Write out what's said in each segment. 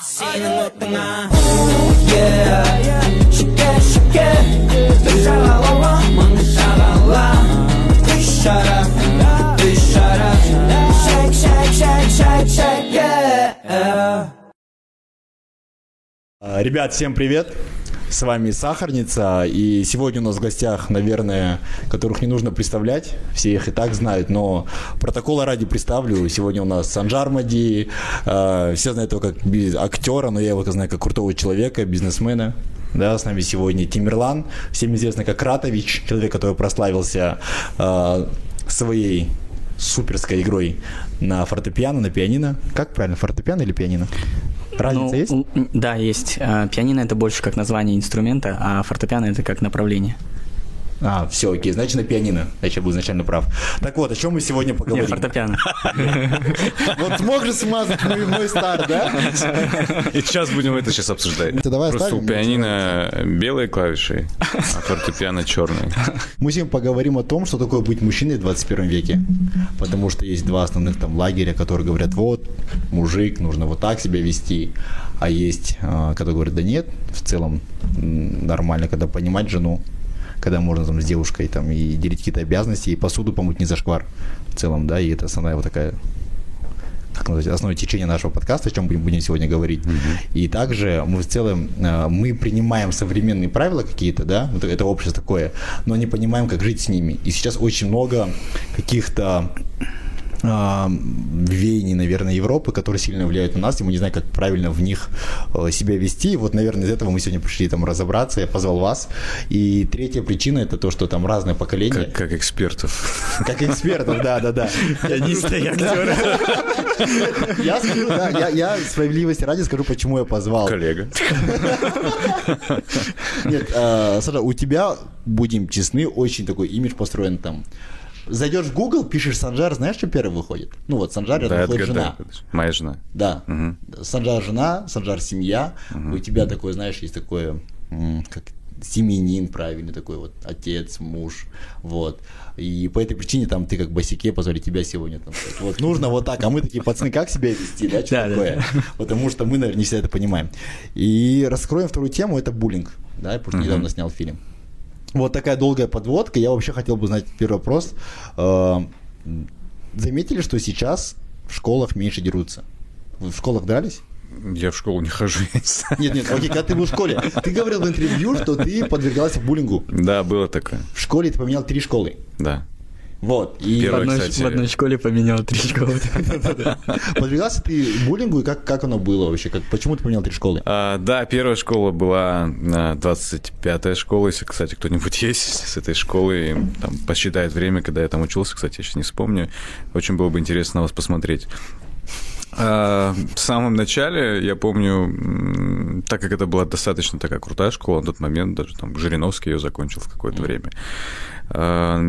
Seni mutluna Ooh yeah Şike şike Dışarıla Manışarıla Dışarı Dışarı Şek şek şek şek şek yeah Ребят, всем привет! С вами Сахарница, и сегодня у нас в гостях, наверное, которых не нужно представлять, все их и так знают, но протокола ради представлю. Сегодня у нас Санжар Мади, э, все знают его как актера, но я его знаю как крутого человека, бизнесмена. Да, с нами сегодня Тимирлан, всем известный как Ратович, человек, который прославился э, своей суперской игрой на фортепиано, на пианино. Как правильно, фортепиано или пианино? Разница Ну, есть? Да, есть. А, Пианино это больше как название инструмента, а фортепиано это как направление. А, все, окей, значит, на пианино. Значит, я был изначально прав. Так вот, о чем мы сегодня Не, поговорим? фортепиано. Вот смог же смазать мой, старт, да? И сейчас будем это сейчас обсуждать. Просто у пианино белые клавиши, а фортепиано черные. Мы сегодня поговорим о том, что такое быть мужчиной в 21 веке. Потому что есть два основных там лагеря, которые говорят, вот, мужик, нужно вот так себя вести. А есть, а, которые говорят, да нет, в целом нормально, когда понимать жену, когда можно там с девушкой там и делить какие-то обязанности, и посуду помыть не зашквар в целом, да, и это основная вот такая как назвать, основное течение нашего подкаста, о чем будем, будем сегодня говорить. И также мы в целом, э, мы принимаем современные правила какие-то, да, вот это общество такое, но не понимаем, как жить с ними. И сейчас очень много каких-то веяний, наверное, Европы, которые сильно влияют на нас, и мы не знаем, как правильно в них э, себя вести. И вот, наверное, из этого мы сегодня пришли там разобраться, я позвал вас. И третья причина это то, что там разное поколение. Как, как экспертов. Как экспертов, да, да, да. Пианиста и актера. Я скажу, да, я, я справедливости ради скажу, почему я позвал. Коллега. Нет, э, Саша, у тебя, будем честны, очень такой имидж построен там. Зайдешь в Google, пишешь Санжар, знаешь, что первый выходит? Ну вот, Санжар, рядом Да, выходит жена. Моя жена. Да. Мгм. Санжар жена, Санжар семья. У тебя такой, знаешь, есть такое, как семьянин правильный такой вот, отец, муж, вот. И по этой причине там ты как босике позвали тебя сегодня там. Вот нужно вот так, а мы такие пацаны, как себя вести, да, что Да, да, такое? Потому что мы, наверное, не всегда это понимаем. И раскроем вторую тему, это буллинг, да, потому что недавно снял фильм. Вот такая долгая подводка. Я вообще хотел бы знать первый вопрос. Э, Заметили, что сейчас в школах меньше дерутся? Вы в школах дрались? Я в школу не хожу, не. Нет, нет, окей, когда ты был в школе, ты говорил в интервью, что ты подвергался буллингу. Да, было такое. В школе ты поменял три школы. Да. Вот. И В Первый, одной, кстати. в одной школе поменял три школы. подвергался ты буллингу, и как, как оно было вообще? Как, почему ты поменял три школы? А, да, первая школа была а, 25-я школа. Если, кстати, кто-нибудь есть с этой школы, там, посчитает время, когда я там учился, кстати, я сейчас не вспомню. Очень было бы интересно на вас посмотреть. А, В самом начале, я помню, так как это была достаточно такая крутая школа, на тот момент даже там Жириновский ее закончил в какое-то время, а,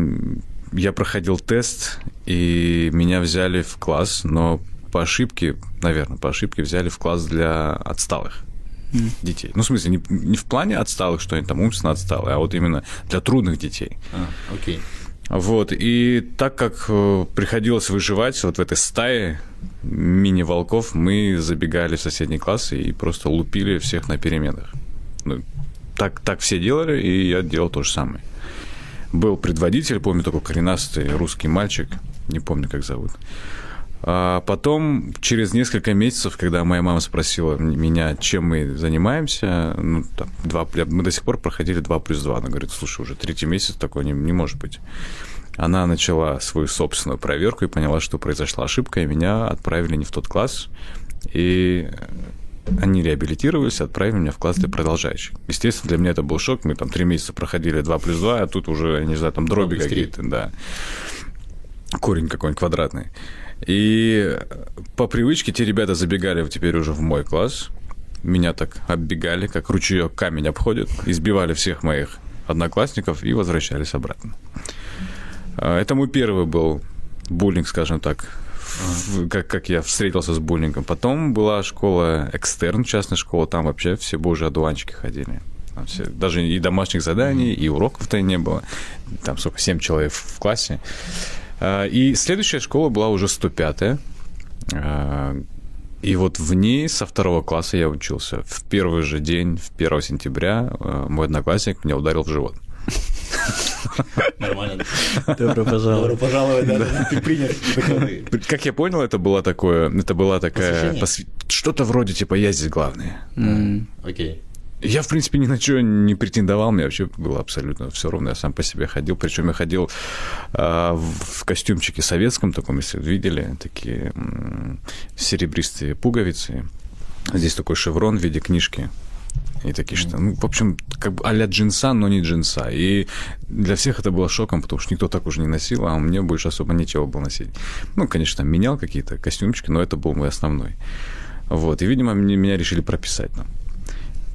я проходил тест, и меня взяли в класс, но по ошибке, наверное, по ошибке взяли в класс для отсталых детей. Ну, в смысле, не, не в плане отсталых, что они там умственно отсталые, а вот именно для трудных детей. А, окей. Вот, и так как э, приходилось выживать вот в этой стае мини-волков, мы забегали в соседний класс и просто лупили всех на переменах. Ну, так, так все делали, и я делал то же самое. Был предводитель, помню, такой коренастый русский мальчик, не помню, как зовут. А потом, через несколько месяцев, когда моя мама спросила меня, чем мы занимаемся, ну, там, два, я- мы до сих пор проходили 2 плюс 2. Она говорит, слушай, уже третий месяц такое не, не может быть. Она начала свою собственную проверку и поняла, что произошла ошибка, и меня отправили не в тот класс. И они реабилитировались, отправили меня в класс для продолжающих. Естественно, для меня это был шок. Мы там три месяца проходили 2 плюс 2, а тут уже, я не знаю, там дроби какие-то, да. Корень какой-нибудь квадратный. И по привычке те ребята забегали теперь уже в мой класс. Меня так оббегали, как ручеек камень обходит, избивали всех моих одноклассников и возвращались обратно. А, Это мой первый был буллинг, скажем так, как, как я встретился с буллингом. Потом была школа экстерн, частная школа, там вообще все божьи одуванчики ходили. Там все, даже и домашних заданий, и уроков-то не было. Там сколько, 7 человек в классе. А, И следующая школа была уже 105-я. А, И вот в ней со второго класса я учился. В первый же день, в 1 сентября, э, мой одноклассник меня ударил в живот. Нормально. Добро пожаловать. Добро пожаловать, да. Ты принят. Как я понял, это была такое, это была такая что-то вроде типа я здесь главный. Окей. Я, в принципе, ни на что не претендовал, мне вообще было абсолютно все равно, я сам по себе ходил, причем я ходил а, в костюмчике советском таком, если видели, такие серебристые пуговицы, здесь такой шеврон в виде книжки, и такие что, ну, в общем, как бы а-ля джинса, но не джинса. И для всех это было шоком, потому что никто так уже не носил, а мне больше особо нечего было носить. Ну, конечно, менял какие-то костюмчики, но это был мой основной. Вот, и, видимо, меня решили прописать нам.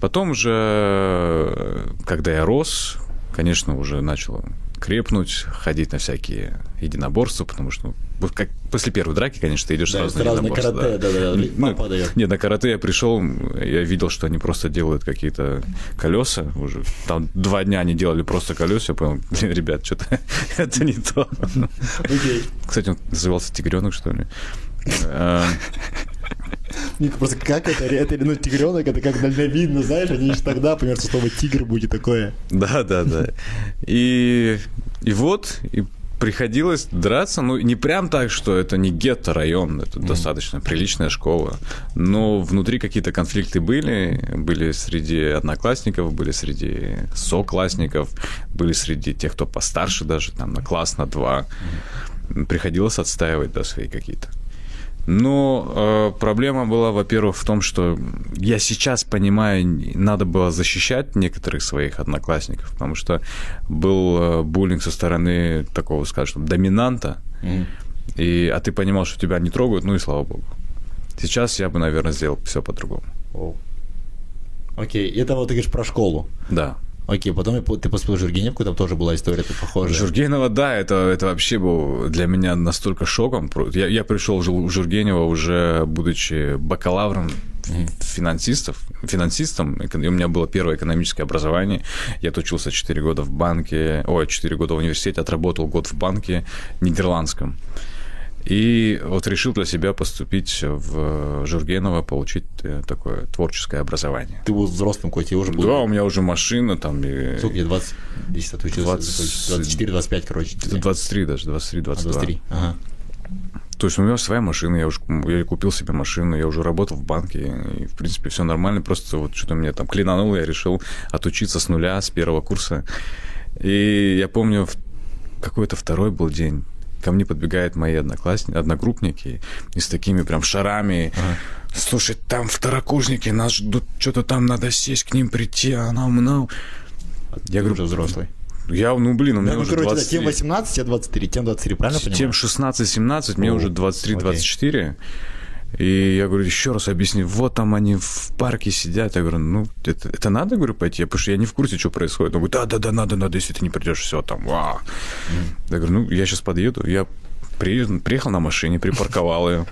Потом уже, э, когда я рос, конечно, уже начал крепнуть, ходить на всякие единоборства, потому что ну, как после первой драки, конечно, ты идешь Да, сразу сразу на единоборство. карате, да-да-да, Ну, папа дает. Нет, на карате я пришел, я видел, что они просто делают какие-то колеса уже. Там два дня они делали просто колеса, я понял, блин, ребят, что-то это не то. Кстати, он назывался тигренок, что ли? А, Ник, Просто как это? Это, ну, тигренок, это как дальновидно, знаешь, они же тогда, например, что слово тигр будет такое. Да, да, да. И, и вот, и приходилось драться, ну, не прям так, что это не гетто-район, это достаточно приличная школа, но внутри какие-то конфликты были, были среди одноклассников, были среди соклассников, были среди тех, кто постарше даже, там, на класс, на два. Приходилось отстаивать, да, свои какие-то. Но э, проблема была, во-первых, в том, что я сейчас понимаю, надо было защищать некоторых своих одноклассников, потому что был э, буллинг со стороны такого, скажем, доминанта, и, а ты понимал, что тебя не трогают, ну и слава богу. Сейчас я бы, наверное, сделал все по-другому. Окей, это вот ты говоришь про школу. Да. Окей, потом ты поступил в Жургеневку, там тоже была история тут похожая. Жургенова, да, это, это вообще был для меня настолько шоком. Я, я пришел в Жу- в Жургенева уже будучи бакалавром финансистов, финансистом, и у меня было первое экономическое образование. Я отучился 4 года в банке, ой, 4 года в университете, отработал год в банке нидерландском. И вот решил для себя поступить в Жургенова, получить э, такое творческое образование. Ты был взрослым, и уже был. Да, у меня уже машина там. И... Сколько тебе, 20, 10 отучился? 20. 24-25, короче. Это 23 даже, 23, А, 22. 23, ага. То есть у меня своя машина, я уже я купил себе машину, я уже работал в банке, и, в принципе, все нормально, просто вот что-то мне там клинануло, я решил отучиться с нуля, с первого курса. И я помню, какой-то второй был день, ко мне подбегают мои одноклассники, одногруппники и с такими прям шарами. Слушай, там второкурсники нас ждут, что-то там надо сесть, к ним прийти, а нам, нам. Я Ты говорю, уже взрослый. я, ну, блин, у меня Да, ну, уже короче, да, 23. тем 18, тебе 23, тем 23, правильно понимаю? Тем 16-17, мне уже окей. 23-24. И я говорю, еще раз объясни, вот там они в парке сидят. Я говорю, ну, это, это надо, говорю, пойти? Потому что я не в курсе, что происходит. Он говорит, да-да-да, надо, надо, если ты не придешь, все там, ва. Я говорю, ну, я сейчас подъеду. Я приехал на машине, припарковал ее.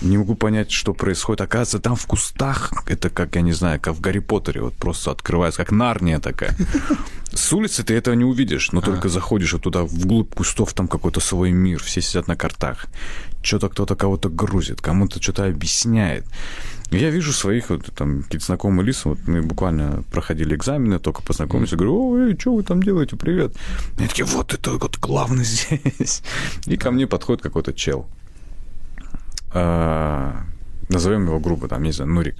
Не могу понять, что происходит. Оказывается, там в кустах, это как, я не знаю, как в Гарри Поттере, вот просто открывается, как Нарния такая. С улицы ты этого не увидишь, но только заходишь вот туда, вглубь кустов, там какой-то свой мир, все сидят на картах. Что-то кто-то кого-то грузит, кому-то что-то объясняет. И Я вижу своих вот, там какие-то знакомые лица, вот мы буквально проходили экзамены, только познакомились, говорю, ой, что вы там делаете, привет. Они такие, вот это вот главный здесь. И ко мне подходит какой-то чел. А, назовем его грубо, там, не знаю, Нурик.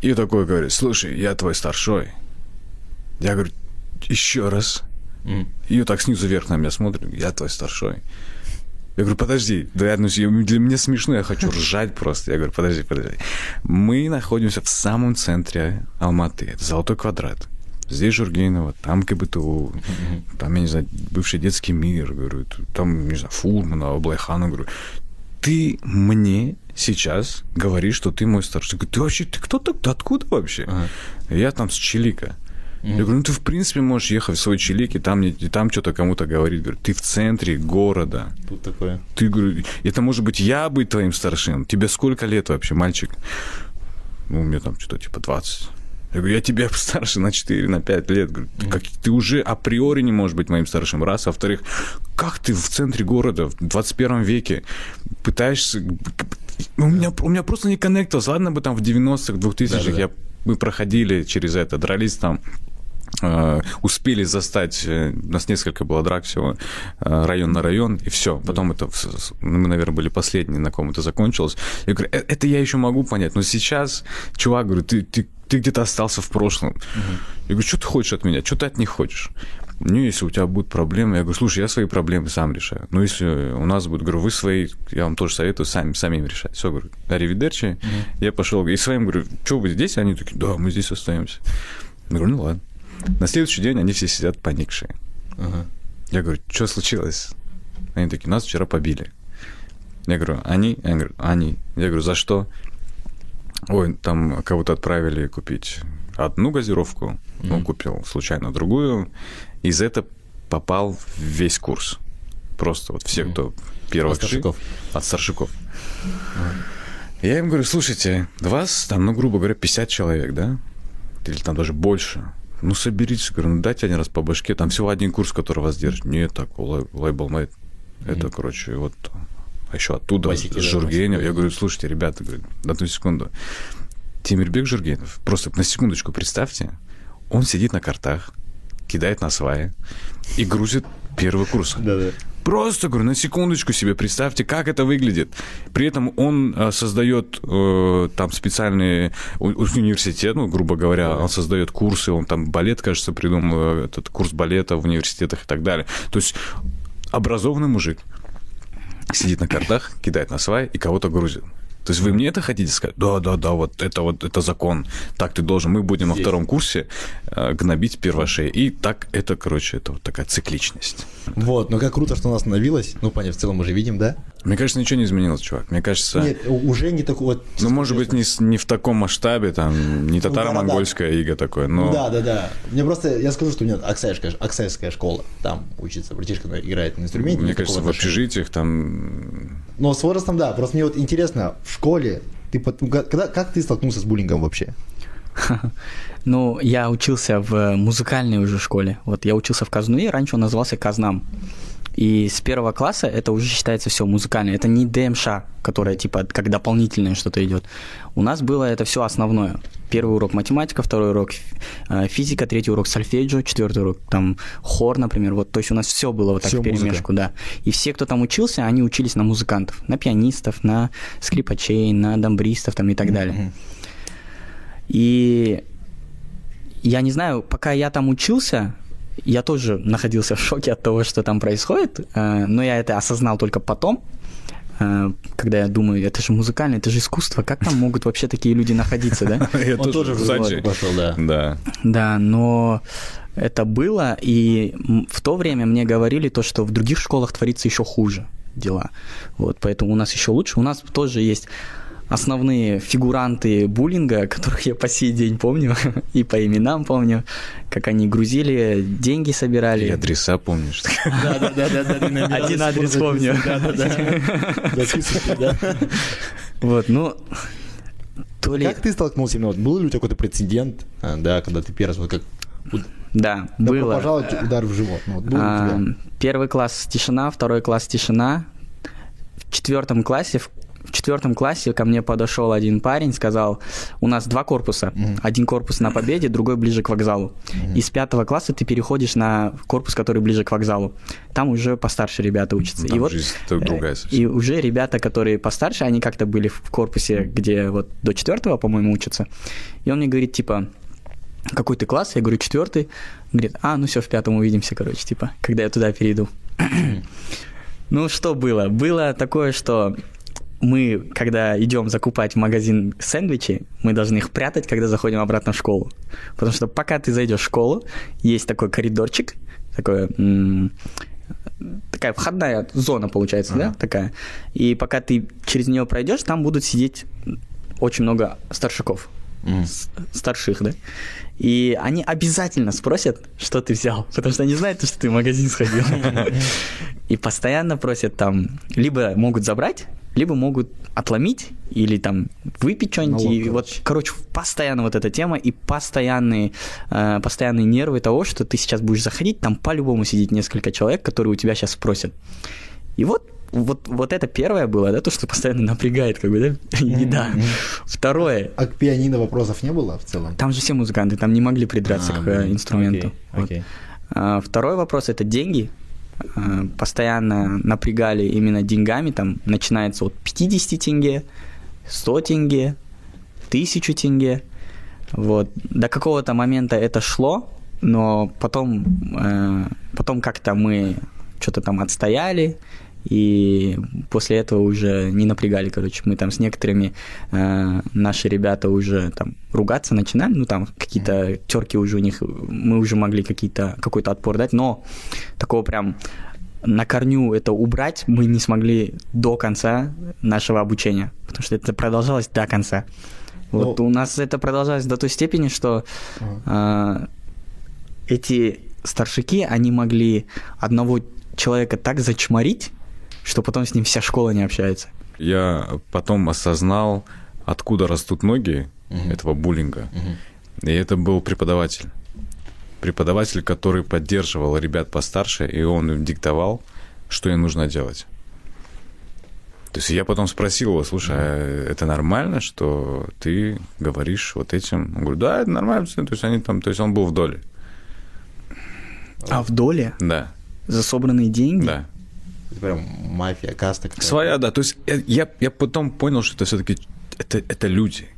И такой говорит, слушай, я твой старшой. Я говорю, еще раз. И вот так снизу вверх на меня смотрит, я твой старшой. Я говорю, подожди, да, я- ну, для меня смешно, я хочу ржать просто. Я говорю, подожди, подожди. Мы находимся в самом центре Алматы, это Золотой квадрат. Здесь Жургенова, там КБТУ, там, я не знаю, бывший детский мир, говорю, там, не знаю, Фурмана, Облайхана, говорю, ты мне сейчас говоришь, что ты мой старший. Я говорю, ты вообще, ты кто так? Ты откуда вообще? Ага. Я там с Чилика. Я говорю, ну ты в принципе можешь ехать в свой Чилик и там, и там что-то кому-то говорить. Говорю, ты в центре города. Тут такое. Ты, говорю, это может быть я быть твоим старшим. Тебе сколько лет вообще, мальчик? Ну, мне там что-то типа 20. Я говорю, я тебя старше на 4, на 5 лет. Говорю, ты, как, ты уже априори не можешь быть моим старшим. Раз. А во-вторых, как ты в центре города в 21 веке пытаешься... у меня, у меня просто не коннектилось. Ладно бы там в 90-х, 2000-х Да-да-да. я, мы проходили через это, дрались там, успели застать, э, у нас несколько было драк всего, э, район на район, и все. Потом это, мы, наверное, были последние, на ком это закончилось. Я говорю, «Э, это я еще могу понять, но сейчас, чувак, говорю, ты, ты, ты где-то остался в прошлом. Я говорю, что ты хочешь от меня, что ты от них хочешь? Ну, если у тебя будут проблемы, я говорю, слушай, я свои проблемы сам решаю. Ну, если у нас будут, говорю, вы свои, я вам тоже советую сами, самим решать. Все, говорю, аривидерчи. Я пошел и своим говорю, что вы здесь? Они такие, да, мы здесь остаемся. Я говорю, ну ладно. На следующий день они все сидят поникшие. Ага. Я говорю, что случилось? Они такие, нас вчера побили. Я говорю, они? Я говорю, они. Я говорю, за что? Ой, там кого-то отправили купить одну газировку, ну, купил случайно другую, и за это попал в весь курс. Просто вот все, кто первых От старшаков. ши- От старшаков. Я им говорю, слушайте, вас там, ну, грубо говоря, 50 человек, да? Или там даже больше. Ну, соберитесь, говорю, ну, дайте один раз по башке. Там всего один курс, который вас держит. Нет, так, лай- лейбл мейт. Это, короче, вот а еще оттуда, Басики, с Жургенев. Я говорю, слушайте, ребята, говорю, одну секунду. Тимирбек Жургенев, просто на секундочку представьте, он сидит на картах, кидает на сваи и грузит первый курс. Да-да. Просто, говорю, на секундочку себе представьте, как это выглядит. При этом он э, создает э, там специальный у- университет, ну, грубо говоря, он создает курсы, он там балет, кажется, придумал, э, этот курс балета в университетах и так далее. То есть образованный мужик сидит на картах, кидает на свай и кого-то грузит. То есть вы мне это хотите сказать? Да, да, да, вот это вот это закон. Так ты должен. Мы будем во Есть. втором курсе э, гнобить первошей. И так это, короче, это вот такая цикличность. Вот, но как круто, что у нас остановилось. Ну, понятно, в целом мы же видим, да? Мне кажется, ничего не изменилось, чувак. Мне кажется, Нет, уже не такой вот... ну, может быть, не, не в таком масштабе, там, не татаро-монгольская ига такое, но... Ну, да, да, да. Мне просто, я скажу, что у меня аксайская, аксайская школа, там учится братишка, но играет на инструменте. Мне кажется, в общежитиях там... Но с возрастом, да. Просто мне вот интересно, в школе, ты ну, когда, как ты столкнулся с буллингом вообще? Ну, я учился в музыкальной уже школе. Вот я учился в Казнуе, раньше он назывался Казнам. И с первого класса это уже считается все музыкальное. Это не ДМШ, которая типа как дополнительное что-то идет. У нас было это все основное. Первый урок математика, второй урок э, физика, третий урок сольфеджио, четвертый урок там хор, например. Вот, то есть у нас все было вот так Всё в перемешку, музыка. да. И все, кто там учился, они учились на музыкантов, на пианистов, на скрипачей, на дамбристов там и так далее. И я не знаю, пока я там учился, я тоже находился в шоке от того, что там происходит, э, но я это осознал только потом, э, когда я думаю, это же музыкальное, это же искусство, как там могут вообще такие люди находиться, да? Я Он тоже в пошел, да. Да. Да, но это было, и в то время мне говорили то, что в других школах творится еще хуже дела. Вот, поэтому у нас еще лучше. У нас тоже есть основные фигуранты буллинга, которых я по сей день помню, и по именам помню, как они грузили, деньги собирали. И адреса помнишь? Да, да, да, да, да, номера Один адрес помню. записаны. Да, да, да. Записывайте, да. Вот, ну, то ли... Как ты столкнулся именно? Вот Был ли у тебя какой-то прецедент, а, да, когда ты первый раз, вот как Да, добро было. пожаловать, удар в живот. Ну, вот был у А? Первый класс тишина, второй класс тишина. В четвертом классе, в в четвертом классе ко мне подошел один парень, сказал, у нас два корпуса, один корпус на Победе, другой ближе к вокзалу. Из пятого класса ты переходишь на корпус, который ближе к вокзалу. Там уже постарше ребята учатся. Там и вот другая э, совсем. И уже ребята, которые постарше, они как-то были в корпусе, где вот до четвертого, по-моему, учатся. И он мне говорит, типа, какой ты класс? Я говорю, четвертый. Говорит, а, ну все, в пятом увидимся, короче, типа, когда я туда перейду. Ну, что было? Было такое, что мы, когда идем закупать в магазин сэндвичи, мы должны их прятать, когда заходим обратно в школу. Потому что пока ты зайдешь в школу, есть такой коридорчик, такой, такая входная зона получается, да, такая. И пока ты через нее пройдешь, там будут сидеть очень много старшаков, с- старших, да. И они обязательно спросят, что ты взял, потому что они знают, что ты в магазин сходил. И постоянно просят там, либо могут забрать, либо могут отломить или там выпить что-нибудь. Налог, И вот, короче, постоянно вот эта тема и постоянные, э, постоянные нервы того, что ты сейчас будешь заходить, там по-любому сидит несколько человек, которые у тебя сейчас спросят. И вот вот, вот это первое было, да, то, что постоянно напрягает, как бы, да, еда. Второе, А к пианино вопросов не было в целом? там же все музыканты, там не могли придраться А, к э, инструменту. окей, Вот. окей. А, Второй вопрос это деньги. А, Постоянно напрягали именно деньгами. Там начинается от 50 тенге, 100 тенге, 1000 тенге. Вот. До какого-то момента это шло, но потом, э, потом как-то мы что-то там отстояли, и после этого уже не напрягали, короче. Мы там с некоторыми, э, наши ребята уже там ругаться начинали, ну там какие-то терки уже у них, мы уже могли какие-то, какой-то отпор дать, но такого прям на корню это убрать мы не смогли до конца нашего обучения, потому что это продолжалось до конца. Вот Ну- у нас это продолжалось до той степени, что а, эти старшики, они могли одного человека так зачморить, что потом с ним вся школа не общается. Я потом осознал, откуда растут ноги этого буллинга. И это был преподаватель. Преподаватель, который поддерживал ребят постарше, и он им диктовал, что им нужно делать. То есть я потом спросил его, слушай, а это нормально, что ты говоришь вот этим? Он говорит, да, это нормально. То есть они там, то есть он был в доле. А в доле Да, за собранные деньги да. Это прям мафия, каста. какая-то. Своя, да. То есть я, я потом понял, что это все-таки это, это люди.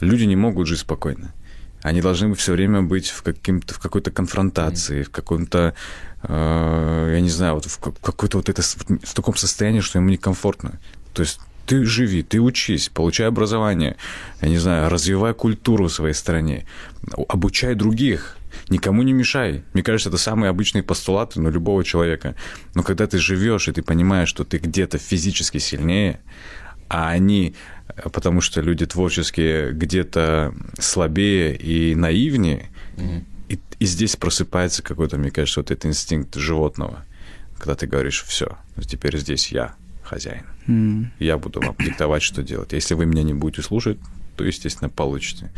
Люди не могут жить спокойно. Они должны все время быть в, каким-то, в какой-то конфронтации, в каком-то, э, я не знаю, вот в ка- какой-то вот это, в таком состоянии, что ему некомфортно. То есть ты живи, ты учись, получай образование, я не знаю, развивай культуру в своей стране, обучай других, никому не мешай. Мне кажется, это самые обычные постулаты ну, любого человека. Но когда ты живешь, и ты понимаешь, что ты где-то физически сильнее, а они, э, потому что люди творческие, где-то слабее и наивнее, и, и здесь просыпается какой-то, мне кажется, вот этот инстинкт животного, когда ты говоришь, все, теперь здесь я хозяин. М. Я буду вам диктовать, что делать. Если вы меня не будете слушать, то, естественно, получите.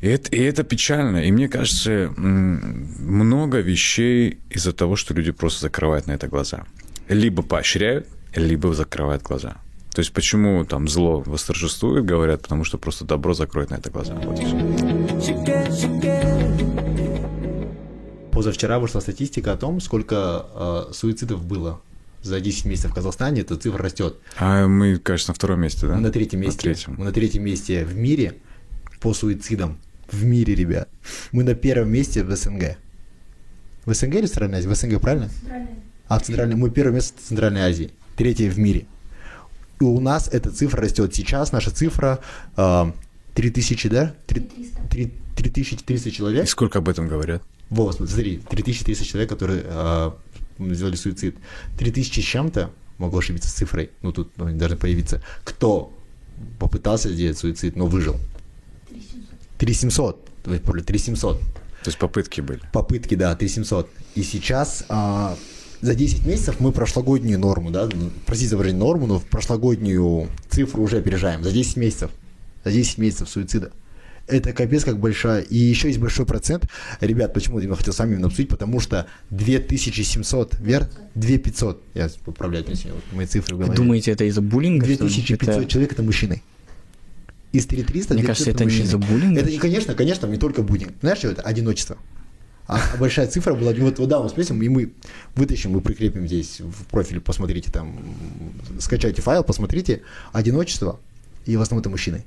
И это, и это печально. И мне кажется, много вещей из-за того, что люди просто закрывают на это глаза. Либо поощряют, либо закрывают глаза. То есть почему там зло восторжествует, говорят, потому что просто добро закроет на это глаза. Вот. Позавчера вышла статистика о том, сколько э, суицидов было за 10 месяцев в Казахстане. Эта цифра растет. А мы, кажется, на втором месте, да? Мы на третьем месте. третьем. Мы на третьем месте в мире по суицидам. В мире, ребят. Мы на первом месте в СНГ. В СНГ или в Центральной Азии? В СНГ, правильно? А в Центральной... Мы первое место в Центральной Азии. Третье в мире. И у нас эта цифра растет. Сейчас наша цифра э, 3000, да? 3, 3300 И человек. сколько об этом говорят? Вот, смотри, 3300 человек, которые э, сделали суицид. 3000 с чем-то, могу ошибиться с цифрой, ну тут ну, они должны появиться, кто попытался сделать суицид, но выжил. 3700. 3700. 3700. То есть попытки были. Попытки, да, 3700. И сейчас а, за 10 месяцев мы прошлогоднюю норму, да, простите за выражение норму, но в прошлогоднюю цифру уже опережаем. За 10 месяцев. За 10 месяцев суицида. Это капец как большая. И еще есть большой процент. Ребят, почему я хотел с вами именно обсудить? Потому что 2700, верно? 2500. Я поправляю сегодня, вот мои цифры в Вы голове. думаете, это из-за буллинга? что ли? 2500 Это- человек это мужчины. Из 3300 Мне 2500 кажется, это не мужчины. из-за буллинга. Это, не, конечно, конечно, не только буллинг. Знаешь, что это? Одиночество. А а большая цифра была, вот, вот да, мы спросим, и мы вытащим, мы прикрепим здесь в профиль, посмотрите там, скачайте файл, посмотрите, одиночество, и в основном это мужчины.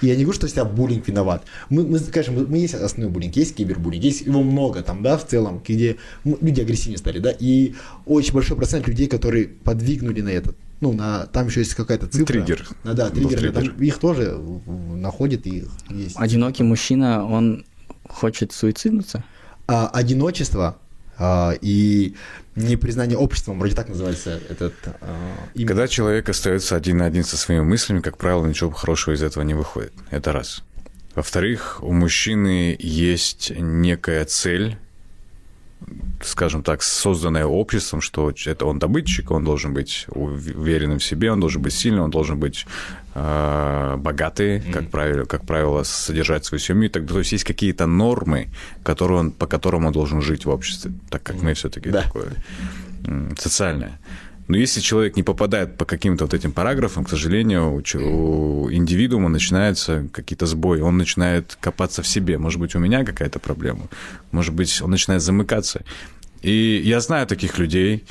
И я не говорю, что вся буллинг виноват. Мы, мы скажем, мы, мы есть основной буллинг, есть кибербуллинг, есть его много там, да, в целом, где люди агрессивнее стали, да, и очень большой процент людей, которые подвигнули на этот, ну, на, там еще есть какая-то цифра. Триггер. Да, Был триггер, там триггер. их тоже находят, и есть. Одинокий мужчина, он хочет суициднуться? а, одиночество а, и непризнание обществом, вроде так называется этот а, имя. Когда человек остается один на один со своими мыслями, как правило, ничего хорошего из этого не выходит. Это раз. Во-вторых, у мужчины есть некая цель, скажем так, созданная обществом, что это он добытчик, он должен быть уверенным в себе, он должен быть сильным, он должен быть э, богатый, как правило, как правило, содержать свою семью так. То есть есть какие-то нормы, которые он, по которым он должен жить в обществе, так как мы все-таки Да. такое. социальное. Но если человек не попадает по каким-то вот этим параграфам, к сожалению, у, у индивидуума начинаются какие-то сбои. Он начинает копаться в себе. Может быть, у меня какая-то проблема. Может быть, он начинает замыкаться. И я знаю таких людей.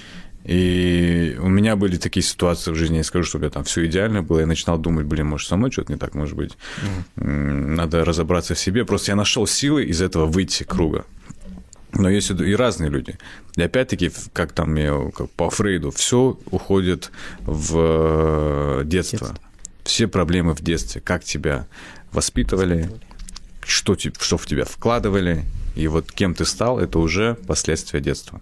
И у меня были такие ситуации в жизни, я скажу, что у меня там все идеально было, я начинал думать, блин, может, со мной что-то не так, может быть, надо разобраться в себе. Просто я нашел силы из этого выйти круга. Но есть и разные люди. И опять-таки, как там я, как по Фрейду, все уходит в э, детство. Детство. Все проблемы в детстве. Как тебя воспитывали, что, те- что в тебя вкладывали, и вот кем ты стал, это уже последствия детства.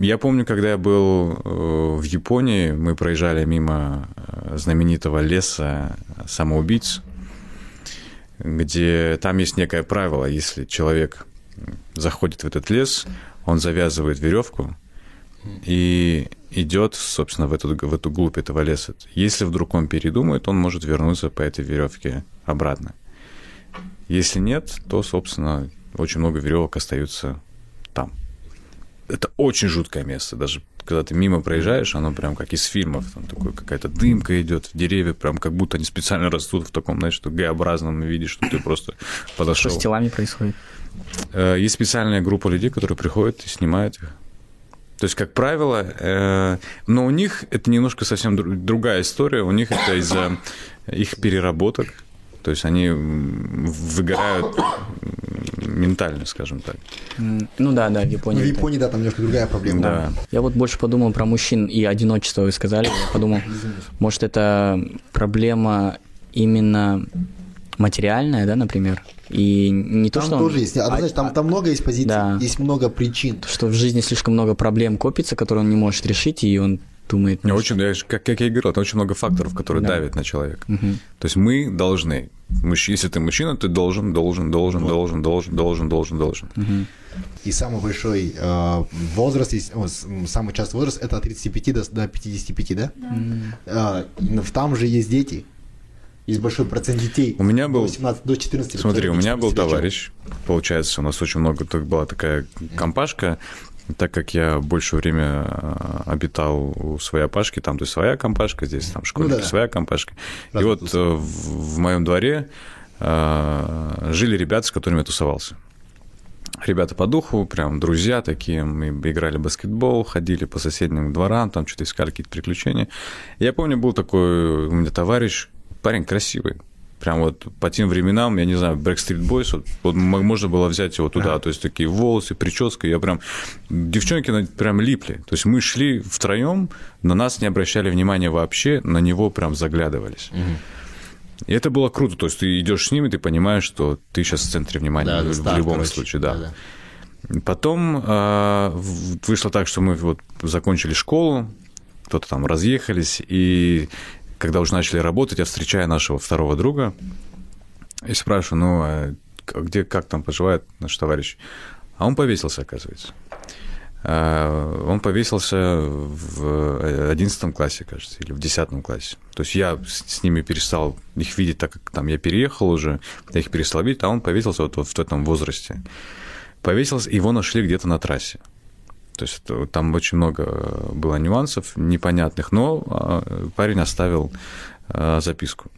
Я помню, когда я был э, в Японии, мы проезжали мимо э, знаменитого леса самоубийц, где там есть некое правило, если человек заходит в этот лес, он завязывает веревку и идет, собственно, в эту, в эту глубь этого леса. Если вдруг он передумает, он может вернуться по этой веревке обратно. Если нет, то, собственно, очень много веревок остаются там. Это очень жуткое место. Даже когда ты мимо проезжаешь, оно прям как из фильмов. Там такой какая-то дымка идет, деревья прям как будто они специально растут в таком, знаешь, что Г-образном виде, что ты просто Что подошел. с телами происходит? Э, Есть специальная группа людей, которые приходят и снимают их. То есть, как правило, э, но у них это немножко совсем дру- другая история. У них это из-за их переработок. То есть они выгорают ментально, скажем так. Ну да, да, в Ну, Японии. в это- Японии, да, там немножко другая проблема. Да. Я вот больше подумал про мужчин и одиночество, вы сказали. Я подумал, может, это проблема именно материальная, да, например? И не то, Там что... он- тоже есть. А, а- знаешь, там, там много есть позиций, Да. есть много причин. что в жизни слишком много проблем копится, которые он не может решить, и он думает... Не, ну, очень, я как, как я и говорил, это очень много факторов, которые Да. давят на человека. Мгм. То есть мы должны, если ты мужчина, ты должен, должен, должен, должен, должен, должен, должен, должен. Мгм. И самый большой э, возраст, есть- о, самый частый возраст это от 35 до, до 55, да? Э, но там же есть дети. Есть большой процент детей. У меня был- До 18, до 14 Смотри, у меня был 14 вечера. товарищ, получается, у нас очень много, так была такая компашка, так как я больше время а, обитал у своей опашки, там то есть своя компашка, здесь там школьники, Ну да. своя компашка. И Разные вот э, в, в моем дворе а, жили ребята, с которыми я тусовался. Ребята по духу, прям друзья такие, мы играли в баскетбол, ходили по соседним дворам, там что-то искали какие-то приключения. Я помню, был такой у меня товарищ, парень красивый, прям вот по тем временам, я не знаю, Backstreet Boys, вот, вот можно было взять его туда, то есть такие волосы, прическа, я прям, девчонки прям липли, то есть мы шли втроем, на нас не обращали внимания вообще, на него прям заглядывались. И это было круто, то есть ты идешь с ними, ты понимаешь, что ты сейчас в центре внимания Да, в, да, в старт, любом короче. случае, да. Да-да. Потом а, в- вышло так, что мы вот закончили школу, кто-то там разъехались, и когда уже начали работать, я встречаю нашего второго друга и спрашиваю, ну, а где, как там поживает наш товарищ? А он повесился, оказывается. А, Он повесился в 11 классе, кажется, или в 10 классе. То есть я с ними перестал их видеть, так как там я переехал уже, я их перестал видеть, а он повесился вот, вот в этом возрасте. Повесился, его нашли где-то на трассе. То есть там очень много э, было нюансов непонятных, но а, парень оставил а, записку.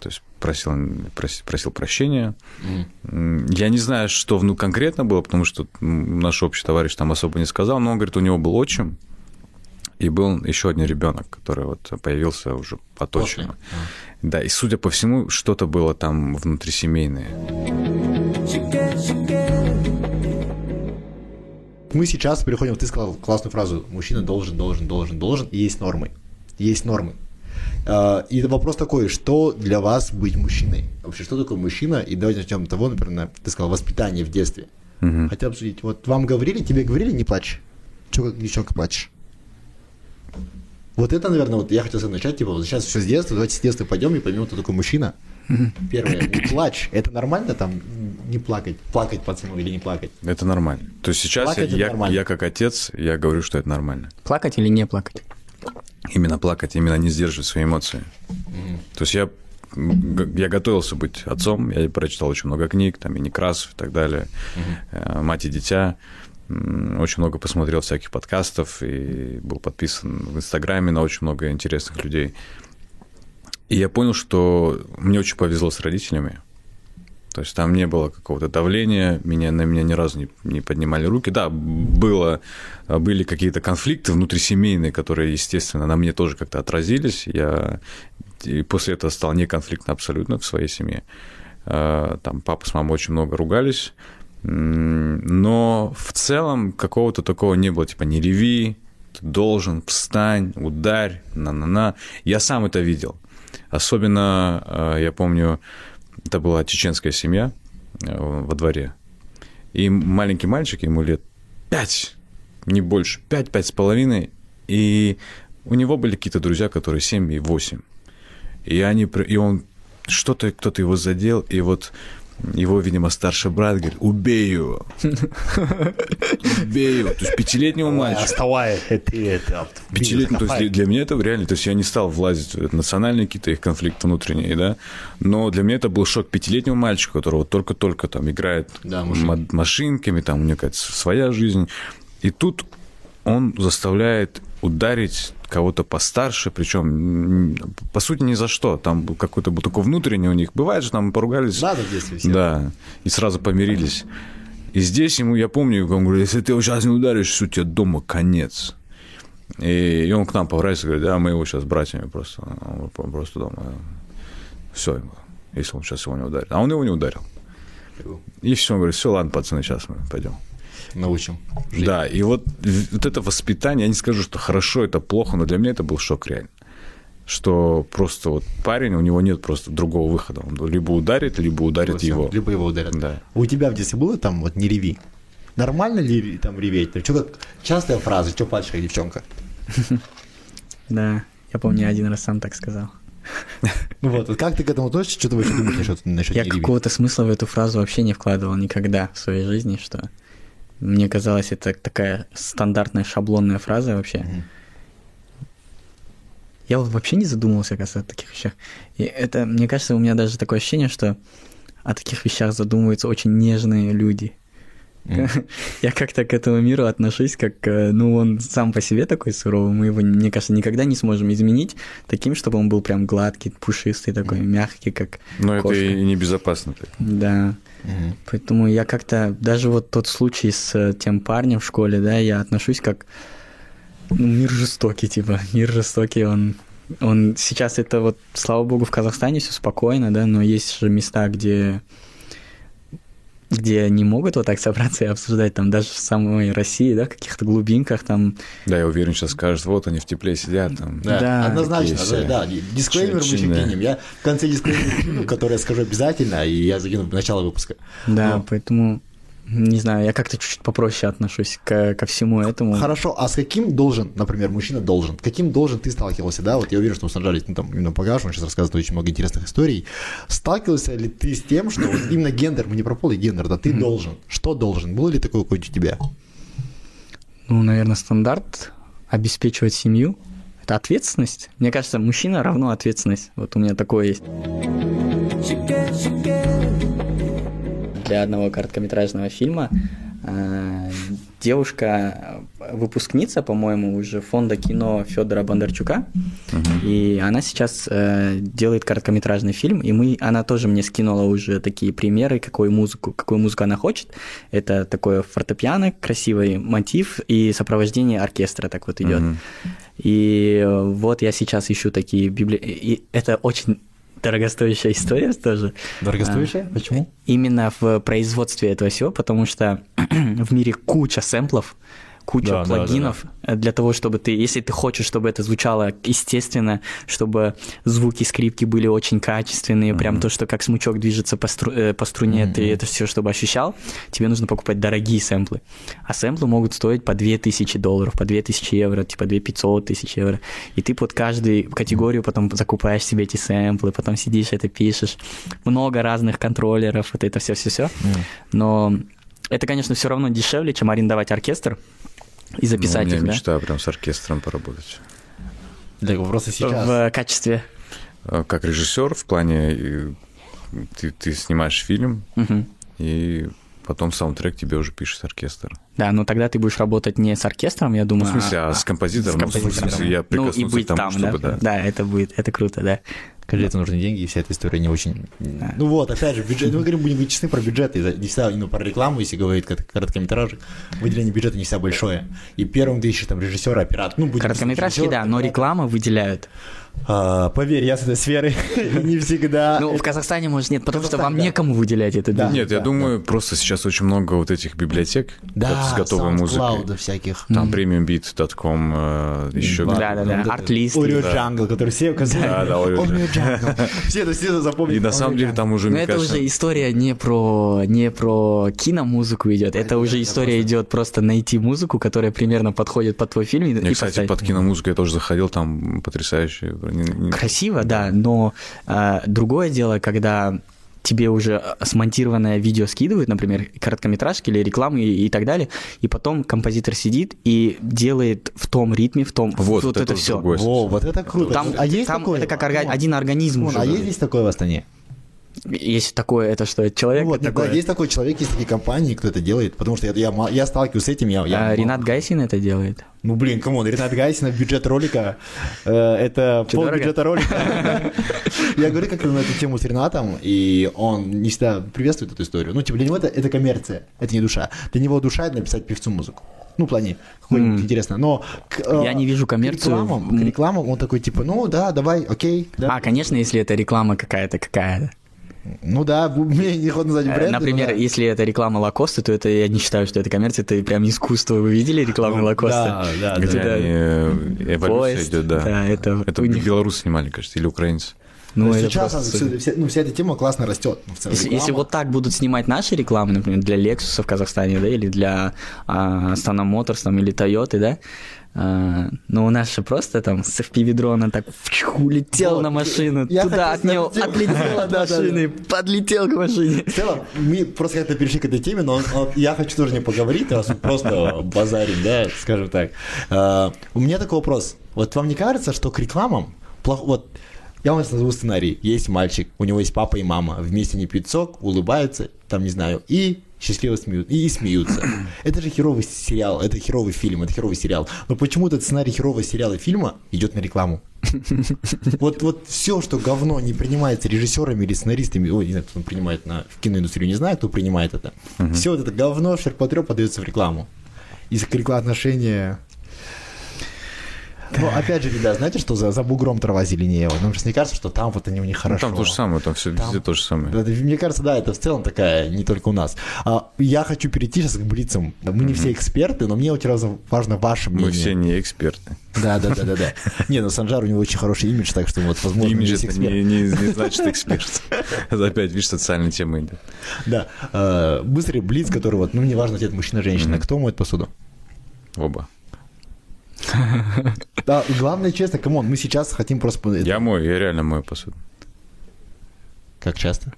То есть просил, просил, просил прощения. М, Я не знаю, что ну, конкретно было, потому что наш общий товарищ там особо не сказал, но он говорит, у него был отчим, и был еще один ребенок, который вот появился уже от отчима. Да, и судя по всему, что-то было там внутрисемейное. Мы сейчас переходим, ты сказал классную фразу, мужчина должен, должен, должен, должен, и есть нормы. Есть нормы. А, И вопрос такой, что для вас быть мужчиной? Вообще, что такое мужчина? И давайте начнем с того, например, на- ты сказал, воспитание в детстве. Мгм. Хотя обсудить. Вот вам говорили, тебе говорили, не плачь. Чего как девчонка плачешь? Вот это, наверное, вот я хотел начать, типа, вот сейчас все с детства, давайте с детства пойдем и поймем, кто такой мужчина. Первое, не плачь. Это нормально там не плакать? Плакать пацану или не плакать? Это нормально. То есть сейчас Плакать это я, нормально. я как отец, я говорю, что это нормально. Плакать или не плакать? Именно плакать, именно не сдерживать свои эмоции. То есть я, я готовился быть отцом, я прочитал очень много книг, там и Некрасов и так далее, э, «Мать и дитя». Очень много посмотрел всяких подкастов и был подписан в Инстаграме на очень много интересных людей. И я понял, что мне очень повезло с родителями. То есть там не было какого-то давления, меня, на меня ни разу не, не поднимали руки. Да, было, были какие-то конфликты внутрисемейные, которые, естественно, на мне тоже как-то отразились. Я и после этого стал неконфликтно абсолютно в своей семье. А, Там папа с мамой очень много ругались, но в целом какого-то такого не было, типа не реви, ты должен, встань, ударь, на-на-на. Я сам это видел. Особенно, э, я помню, это была чеченская семья э, во дворе. И маленький мальчик, ему лет пять, не больше, пять, пять с половиной. И у него были какие-то друзья, которые семь и восемь. И они, и он что-то, кто-то его задел, и вот его, видимо, старший брат говорит, убей его. Убей его. То есть пятилетнего мальчика. Вставай, это, это. Пятилетний, то есть для- меня это реально, то есть я не стал влазить в национальные какие-то их конфликты внутренние, да, но для меня это был шок пятилетнего мальчика, которого только-только там играет Да, машинками, там у него какая-то своя жизнь, и тут он заставляет ударить кого-то постарше, причем по сути ни за что, там какой-то был такой внутренний у них, бывает же там поругались, детстве все. да, и сразу помирились. И здесь ему, я помню, он говорит, если ты его сейчас не ударишь, все, тебе дома конец. И, и он к нам поворачивается и говорит, да, мы его сейчас братьями просто, он про- просто дома. Все, если он сейчас его не ударит. А он его не ударил. И все, он говорит, все, ладно, пацаны, сейчас мы пойдем. Научим. жить. Да, и вот, вот это воспитание, я не скажу, что хорошо, это плохо, но для меня это был шок реально. Что просто вот парень, у него нет просто другого выхода. Он либо ударит, либо ударит Всё, его. Либо его ударят. Да. У тебя в детстве было там вот не реви? Нормально ли там реветь? Что как частая фраза, что плачешь, как девчонка? Да, я помню, я один раз сам так сказал. Ну вот, вот как ты к этому относишься? Что ты вообще думаешь насчет, насчет Я какого-то смысла в эту фразу вообще не вкладывал никогда в своей жизни, что мне казалось, это такая стандартная шаблонная фраза вообще. Мгм. Я вот вообще не задумывался, оказывается, о таких вещах. И это, мне кажется, у меня даже такое ощущение, что о таких вещах задумываются очень нежные люди. Я как-то к этому миру отношусь, как, э, ну, он сам по себе такой суровый, мы его, мне кажется, никогда не сможем изменить таким, чтобы он был прям гладкий, пушистый такой, мягкий, как Но это кошка. и небезопасно. так. Да. Мгм. Поэтому я как-то, даже вот тот случай с э, тем парнем в школе, да, я отношусь как, ну, мир жестокий, типа, мир жестокий, он, он сейчас это вот, слава богу, в Казахстане все спокойно, да, но есть же места, где где не могут вот так собраться и обсуждать, там даже в самой России, да, в каких-то глубинках, там, Да, я уверен, сейчас скажут, вот они в тепле сидят там. Да, Да, однозначно. все Да, дисклеймер мы еще чинные. кинем. Я в конце дисклеймера кину, который я скажу обязательно, и я закину в начало выпуска. да, Ну. поэтому, не знаю, я как-то чуть-чуть попроще отношусь ко, ко всему этому. Хорошо, а с каким должен, например, мужчина должен, каким должен ты сталкивался, да? Вот я уверен, что мы сражались, ну, там, именно покажешь, он сейчас рассказывает очень много интересных историй. Сталкивался ли ты с тем, что вот именно гендер, мы не про пол и гендер, да, ты должен. Что должен? Было ли такое какое-нибудь у тебя? Ну, наверное, стандарт обеспечивать семью. Это ответственность. Мне кажется, мужчина равно ответственность. Вот у меня такое есть. Для одного короткометражного фильма э, девушка, э, выпускница, по-моему, уже фонда кино Федора Бондарчука, и она сейчас э, делает короткометражный фильм, и мы, она тоже мне скинула уже такие примеры, какую музыку, какую музыку она хочет. Это такое фортепиано, красивый мотив и сопровождение оркестра так вот идет. Мгм. И вот я сейчас ищу такие библи... И это очень дорогостоящая история тоже. Дорогостоящая? Почему? Именно в производстве этого всего, потому что в мире куча сэмплов, куча Да, да, плагинов э, для того, чтобы ты, если ты хочешь, чтобы это звучало естественно, чтобы звуки скрипки были очень качественные, прям то, что как смычок движется по, стру- э, по струне, ты это все, чтобы ощущал, тебе нужно покупать дорогие сэмплы. А сэмплы могут стоить по 2000 долларов, по 2000 евро, типа 2500 тысяч евро. И ты под каждую категорию потом закупаешь себе эти сэмплы, потом сидишь, это пишешь. Много разных контроллеров, вот это все-все-все. Но это, конечно, все равно дешевле, чем арендовать оркестр и записать Ну, у меня их, да? мечта прям с оркестром поработать. Так, просто сейчас. В качестве. А Как режиссер в плане э, ты, ты снимаешь фильм Мгм. и потом саундтрек тебе уже пишет оркестр. Да, но тогда ты будешь работать не с оркестром, я Ну, думаю. в смысле, а с композитором? Ну, в композитором. смысле, я Ну, и быть к тому, там, чтобы, да? да. Да, это будет, это круто, да. Скажи, это нужны деньги, и вся эта история не очень... Ну вот, опять же, бюджет, мы говорим, будем быть честны про бюджеты, не всегда, ну, про рекламу, если говорить кор- короткометражек, выделение бюджета не всегда большое. И первым ты ищешь там режиссера, оператора, ну, будем Короткометражки, да, но реклама выделяют. А, поверь, я с этой сферы не всегда... Ну, в Казахстане, может, нет, потому что Казахстане, вам да. некому выделять это. Да. Нет, я да, думаю, просто сейчас очень много вот этих библиотек Да, с готовой музыкой. Всяких. Там premiumbeat.com, э, еще Да, Да, да, да, арт-лист. Audio Да. Jungle, который все указали. Да, да, Audio Jungle. Все это все запомнили. И на самом деле там уже, Но это уже история не про, не про киномузыку идет, это уже история идет просто найти музыку, которая примерно подходит под твой фильм. кстати, под киномузыку я тоже заходил, там потрясающе. Не- не- Красиво, да, но а, другое дело, когда тебе уже смонтированное видео скидывают, например, короткометражки или рекламы и, и так далее, и потом композитор сидит и делает в том ритме, в том Вот, вот это это уже все. Во, вот это круто. Там, а есть там такое? это как орга- один организм вон, уже. А есть здесь такое в Астане? Есть такое, это что, это человек Ну вот, такой? да, есть такой человек, есть такие компании, кто это делает, потому что я, я, я сталкиваюсь с этим, я, я А, Ренат Гайсин это делает. Ну, блин, come on, Ренат Гайсин, бюджет ролика, э, это Чё, пол дорого? бюджета ролика. Я говорю как на эту тему с Ренатом, и он не всегда приветствует эту историю. Ну, типа, для него это, это коммерция, это не душа. Для него душа — это написать певцу музыку. Ну, в плане, какой-нибудь М. интересно. Но к, э, Я не вижу коммерцию К рекламам, к рекламам он такой, типа, ну, да, давай, окей. да. А, конечно, если это реклама какая-то, какая-то. Ну да, мне не охота назвать Э, бренд. Например, если это реклама Лакоста, то это я не считаю, что это коммерция, это прям искусство. Вы видели рекламу Лакоста? Ну, Да, да, Где да. э, эволюция Поезд, идет, да. да, это Это у них- белорусы снимали, кажется, или украинцы. Ну, это сейчас просто вся, ну, вся эта тема классно растет. Ну, в целом, Если, реклама. если вот так будут снимать наши рекламы, например, для Lexus в Казахстане, да, или для а, Astana Motors, там, или Toyota, да, а, но у нас же просто там с FPV-дрона так фью, улетел Вот, на машину, я туда от него отлетел от машины, подлетел к машине. В целом, мы просто как-то перешли к этой теме, но я хочу тоже не поговорить, раз мы просто базарим, да, скажем так. А, у меня такой вопрос. Вот вам не кажется, что к рекламам, вот я вам назову сценарий. Есть мальчик, у него есть папа и мама, вместе не пьют сок, улыбаются, там, не знаю, и счастливо смеют, и смеются. Это же херовый сериал, это херовый фильм, это херовый сериал. Но почему этот сценарий херового сериала и фильма идет на рекламу? Вот, вот все, что говно не принимается режиссерами или сценаристами, ой, не знаю, кто принимает на, в киноиндустрию, не знаю, кто принимает это. Все вот это говно, шерпотреб подается в рекламу. Из рекламного отношения... Ну, опять же, ребят, знаете, что за, за бугром трава зеленее? Вот, Нам же не кажется, что там вот они у них Ну, хорошо. там то же самое, там все Там- везде то же самое. Да, Мне кажется, да, это в целом такая, не только у нас. А, я хочу перейти сейчас к блицам. Мы не все эксперты, но мне очень важно ваше мнение. Мы все не эксперты. Да, да, да, да, да. Не, ну Санжар у него очень хороший имидж, так что вот, возможно, Имидж это не, не, не значит эксперт. Это опять, видишь, социальная тема идет. Да. Э, Быстрый блиц, который вот, ну, мне важно, ответ мужчина-женщина. Кто моет посуду? Оба. Да, и главное, честно, come on, мы сейчас хотим просто... Я мою, я реально мою посуду. Как часто?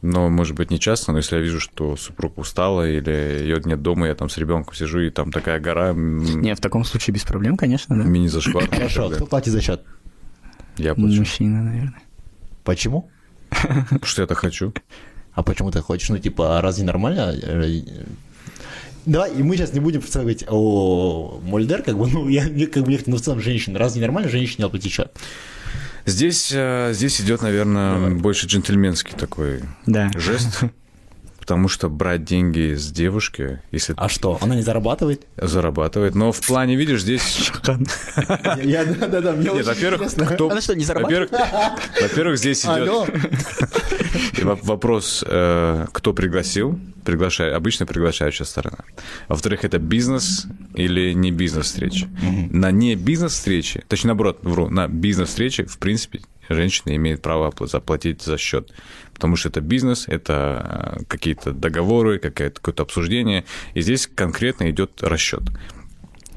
Но, может быть, не часто, но если я вижу, что супруга устала или ее нет дома, я там с ребенком сижу, и там такая гора, Не, в таком случае без проблем, конечно, да. мини-зашквар. Хорошо, тогда кто платит за счет? Я плачу. Мужчина, наверное. Почему? Потому что я так хочу. А почему ты хочешь? Ну, типа, а разве нормально? Давай, и мы сейчас не будем в целом говорить о Мольдер, как бы, ну, я как бы, ну, в целом, женщина. Разве нормально женщине оплатить счет? Здесь, э, здесь идет, наверное, больше джентльменский такой Да. жест, потому что брать деньги с девушки, если А что, она не зарабатывает? зарабатывает. Но в плане, видишь, здесь... Я, да, да, да, мне Нет, очень во-первых, кто... Она что, не зарабатывает? Во-первых, здесь идет вопрос, э, кто пригласил, приглашает, обычно приглашающая сторона. Во-вторых, это бизнес или не бизнес-встреча. На не бизнес-встрече, точнее, наоборот, вру, на бизнес-встрече, в принципе, женщина имеет право заплатить за счет. Потому что это бизнес, это э, какие-то договоры, какое-то, обсуждение. И здесь конкретно идет расчет.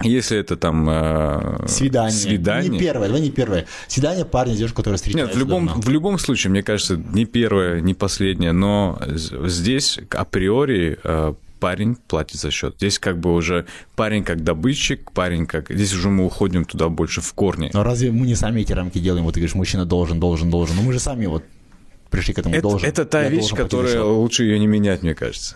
Если это там э, Свидание. свидание Не первое, давай не первое. Свидание парня с девушкой, которая нет, встречается в любом, давно. в любом случае, мне кажется, не первое, не последнее, но здесь априори э, парень платит за счет. Здесь как бы уже парень как добытчик, парень как... Здесь уже мы уходим туда больше в корни. Но разве мы не сами эти рамки делаем? Вот ты говоришь, мужчина должен, должен, должен. Но мы же сами вот пришли к этому Это, должен. это та Я вещь, которая лучше ее не менять, мне кажется.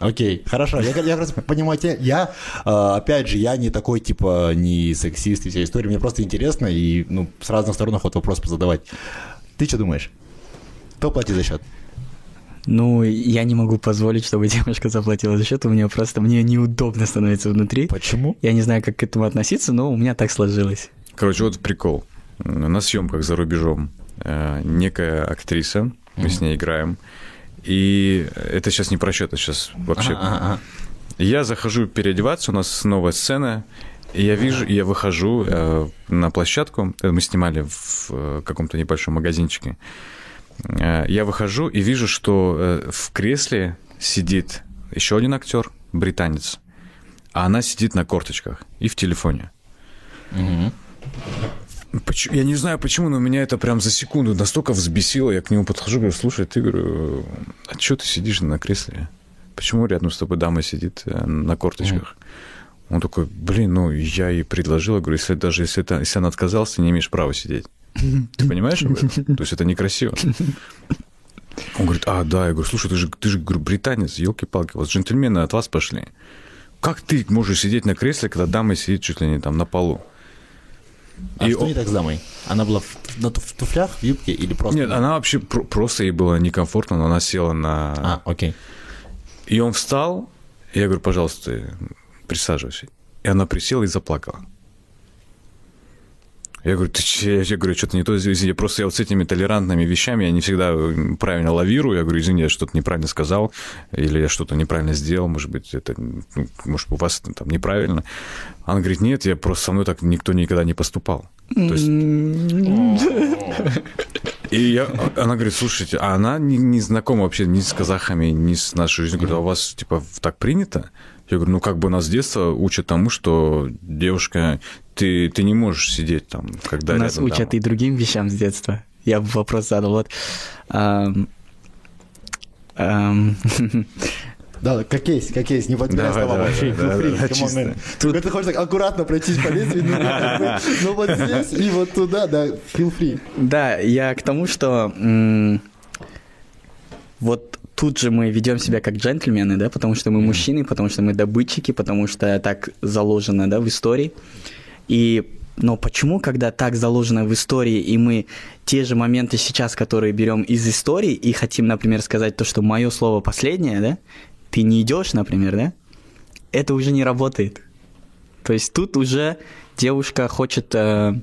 Окей, хорошо. Я, я просто понимаю, те- я, э, опять же, я не такой, типа, не сексист и вся история. Мне просто интересно и, ну, с разных сторон вот вопрос позадавать. Ты что думаешь? Кто платит за счет? Ну, я не могу позволить, чтобы девушка заплатила за счет. У меня просто мне неудобно становится внутри. Почему? Я не знаю, как к этому относиться, но у меня так сложилось. Короче, вот прикол. На съемках за рубежом некая актриса, мы с ней играем, и это сейчас не про счет, это сейчас вообще... Ага. Я захожу переодеваться, у нас новая сцена, и я вижу, я выхожу э, на площадку, это мы снимали в э, каком-то небольшом магазинчике. Э, я выхожу и вижу, что э, в кресле сидит еще один актер, британец, а она сидит на корточках и в телефоне. Поч- Я не знаю почему, но меня это прям за секунду настолько взбесило. Я к нему подхожу, говорю, слушай, ты, говорю, а что ты сидишь на кресле? Почему рядом с тобой дама сидит э, на корточках? Он такой, блин, ну я ей предложила, говорю, если даже если, это, если она отказалась, ты не имеешь права сидеть. Ты понимаешь об этом? То есть это некрасиво. Он говорит, а, да, я говорю, слушай, ты же, ты же говорю, британец, елки-палки, вот джентльмены от вас пошли. Как ты можешь сидеть на кресле, когда дама сидит чуть ли не там на полу? А И что он- не так с дамой? Она была в, на в туфлях, в юбке или просто... Нет, она вообще про- просто ей было некомфортно, но она села на... А, окей. И он встал, я говорю, пожалуйста, присаживайся. И она присела и заплакала. Я говорю, ты че? Я говорю, что-то не то, извини, просто я вот с этими толерантными вещами, я не всегда м, правильно лавирую. Я говорю, извини, я что-то неправильно сказал, или я что-то неправильно сделал, может быть, это, ну, может, у вас там неправильно. Она говорит, нет, я просто со мной так никто никогда не поступал. То есть и я, она говорит, слушайте, а она не, не знакома вообще ни с казахами, ни с нашей жизнью. Говорит, а у вас, типа, так принято? Я говорю, ну, как бы нас с детства учат тому, что девушка, ты, ты не можешь сидеть там, когда Нас рядом учат дама. и другим вещам с детства. Я бы вопрос задал. Вот. Да, как есть, как есть, не подбирай Давай, слова давай, вообще, да, да, free, да, чисто. man. Когда ты хочешь так аккуратно пройтись по лезвию, ну, как бы, ну, вот здесь и вот туда, да, feel free. Да, я к тому, что м, вот тут же мы ведем себя как джентльмены, да, потому что мы мужчины, потому что мы добытчики, потому что так заложено, да, в истории. И но почему, когда так заложено в истории, и мы те же моменты сейчас, которые берем из истории, и хотим, например, сказать то, что мое слово последнее, да, ты не идешь, например, да, это уже не работает. То есть тут уже девушка хочет э,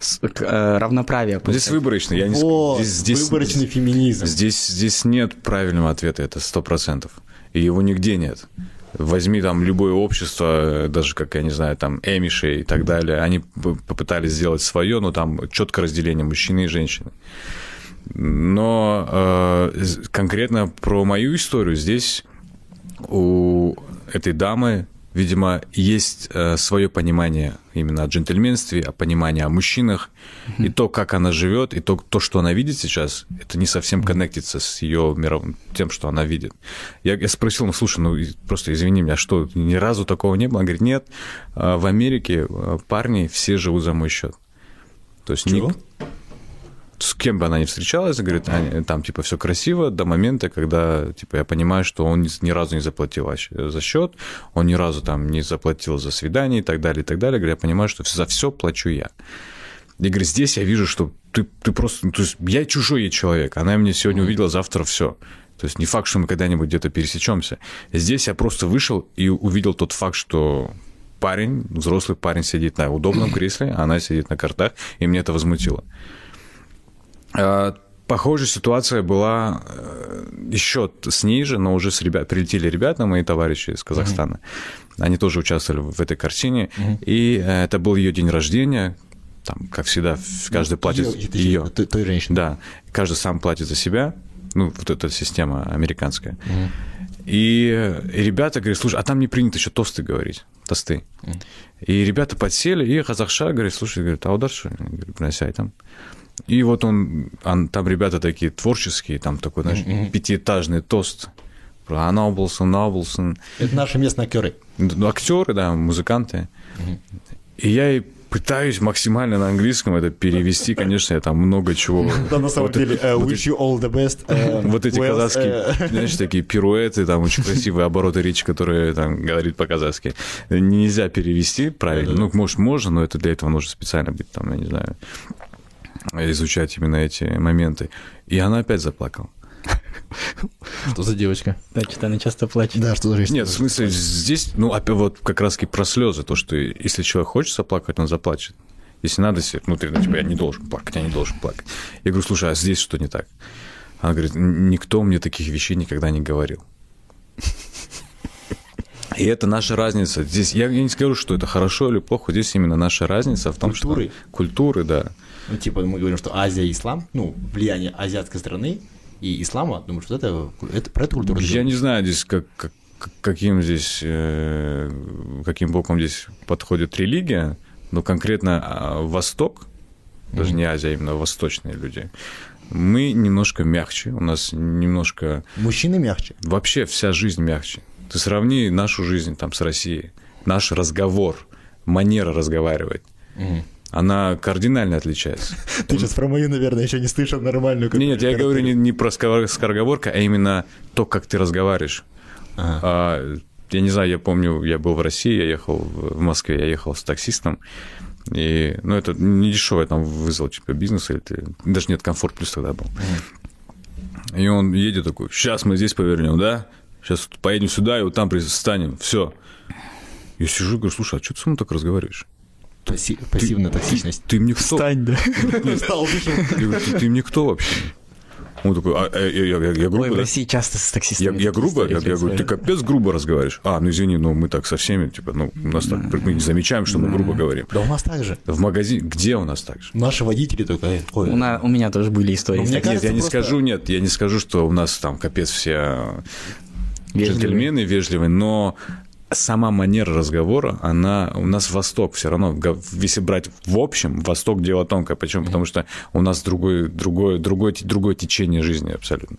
с- э, равноправия. Ну, Здесь получать. выборочно. Я не О, здесь, здесь- выборочный феминизм. Здесь, здесь нет правильного ответа, это сто процентов. И его нигде нет. Возьми там любое общество, э, даже как, я не знаю, там Эмиши и так далее, они попытались сделать свое, но там четкое разделение мужчины и женщины. Но э, конкретно про мою историю здесь у этой дамы, видимо, есть э, свое понимание именно о джентльменстве, о понимании о мужчинах, и то, как она живет, и то, то, что она видит сейчас, это не совсем коннектится с ее миром, тем, что она видит. Я, я спросил, ну слушай, ну просто извини меня, а что, ни разу такого не было? Она говорит, нет, э, в Америке э, парни все живут за мой счет. То есть Чего? С кем бы она ни встречалась, говорит, они- там типа все красиво до момента, когда типа я понимаю, что он ни, разу не заплатил за счет, он ни разу там не заплатил за свидание и так далее, и так далее. Говорю, я понимаю, что за все плачу я. И говорит, здесь я вижу, что ты, ты просто, ну, то есть я чужой человек, она меня сегодня увидела, завтра все. То есть не факт, что мы когда-нибудь где-то пересечемся. Здесь я просто вышел и увидел тот факт, что парень, взрослый парень сидит на удобном кресле, а она сидит на картах, и мне это возмутило. А, Похожая ситуация была э, еще с ней же, но уже с ребят, прилетели ребята, мои товарищи из Казахстана. Они тоже участвовали в этой картине. И э, это был ее день рождения. Там, как всегда, в- каждый платит Её- ты- ее. ты- той женщины. Да, каждый сам платит за себя. Ну, вот эта система американская. И, э, и ребята говорят, слушай, а там не принято еще тосты говорить, тосты. И ребята подсели, и казахша говорит, слушай, говорит, а удар что? Я говорю, «Приносяй там. И вот он, он- там ребята такие творческие, там такой, знаешь, пятиэтажный тост. Про Анаблсон, Наблсон. Это наши местные актеры. Актеры, да, музыканты. И я ей пытаюсь максимально на английском это перевести, конечно, я там много чего. Да, на самом Вот деле, э, вот wish you all the best. э, Вот эти Wells, казахские, э, знаешь, такие пируэты, там очень красивые обороты речи, которые там говорит по-казахски. Нельзя перевести правильно. Ну, может, можно, но это для этого нужно специально быть, там, я не знаю, изучать именно эти моменты. И она опять заплакала. Что за девочка? Да, что-то она часто плачет. Да, что за Нет, в смысле, здесь, ну, опять вот как раз-таки про слезы, то, что если человек хочет заплакать, он заплачет. Если надо себе внутри, ну, типа, я не должен плакать, я не должен плакать. Я говорю, слушай, а здесь что не так? Она говорит, «Н- никто мне таких вещей никогда не говорил. И это наша разница. Здесь я, я не скажу, что это хорошо или плохо. Здесь именно наша разница в том, Культуры. что культуры, да. Ну, типа, мы говорим, что Азия и ислам, ну, влияние азиатской страны и ислама, думаю, что это, это про эту культуру. Я не знаю здесь, как, как- как- каким здесь, э, каким боком здесь подходит религия, но конкретно а, Восток, даже не Азия, а именно восточные люди, мы немножко мягче, у нас немножко Мужчины мягче. вообще вся жизнь мягче. Ты сравни нашу жизнь там с Россией, наш разговор, манера разговаривать, она кардинально отличается. Ты сейчас про мою, наверное, еще не слышал нормальную. Не, нет, я говорю не, не про скор- скороговорка, а именно то, как ты разговариваешь. Ага. А, я не знаю, я помню, я был в России, я ехал в Москве, я ехал с таксистом, и, ну, это не дешево, я там вызвал типа бизнес, или ты- даже нет, комфорт плюс тогда был. И он едет такой, сейчас мы здесь повернем, да? Сейчас поедем сюда, и вот там пристанем, все. Я сижу и говорю, слушай, а что ты со мной так разговариваешь? Пасси- Пассивная токсичность. Ты мне кто? Встань, да. Встал. Я ты, ты мне кто вообще? Он такой, а, э, я, я- я грубо, Ой, в да? России часто с Я, таксистами. я такие грубо, я, я говорю, ты капец грубо разговариваешь. А, ну извини, но мы так со всеми, типа, ну, у нас так, мы не замечаем, что мы грубо говорим. Да у нас так же. В магазине, где у нас так же? Наши водители только... э, ой, У, на- у меня тоже были истории. Ну, мне Нет, кажется, я не просто- скажу, нет, я не скажу, что у нас там капец все Вежливые. джентльмены вежливые, но сама манера разговора, она у нас Восток все равно, если брать в общем, Восток дело тонкое. Почему? Потому что у нас другое, другое, другое, другое течение жизни абсолютно.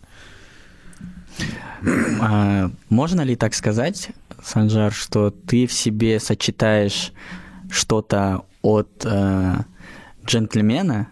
А, можно ли так сказать, Санжар, что ты в себе сочетаешь что-то от э, джентльмена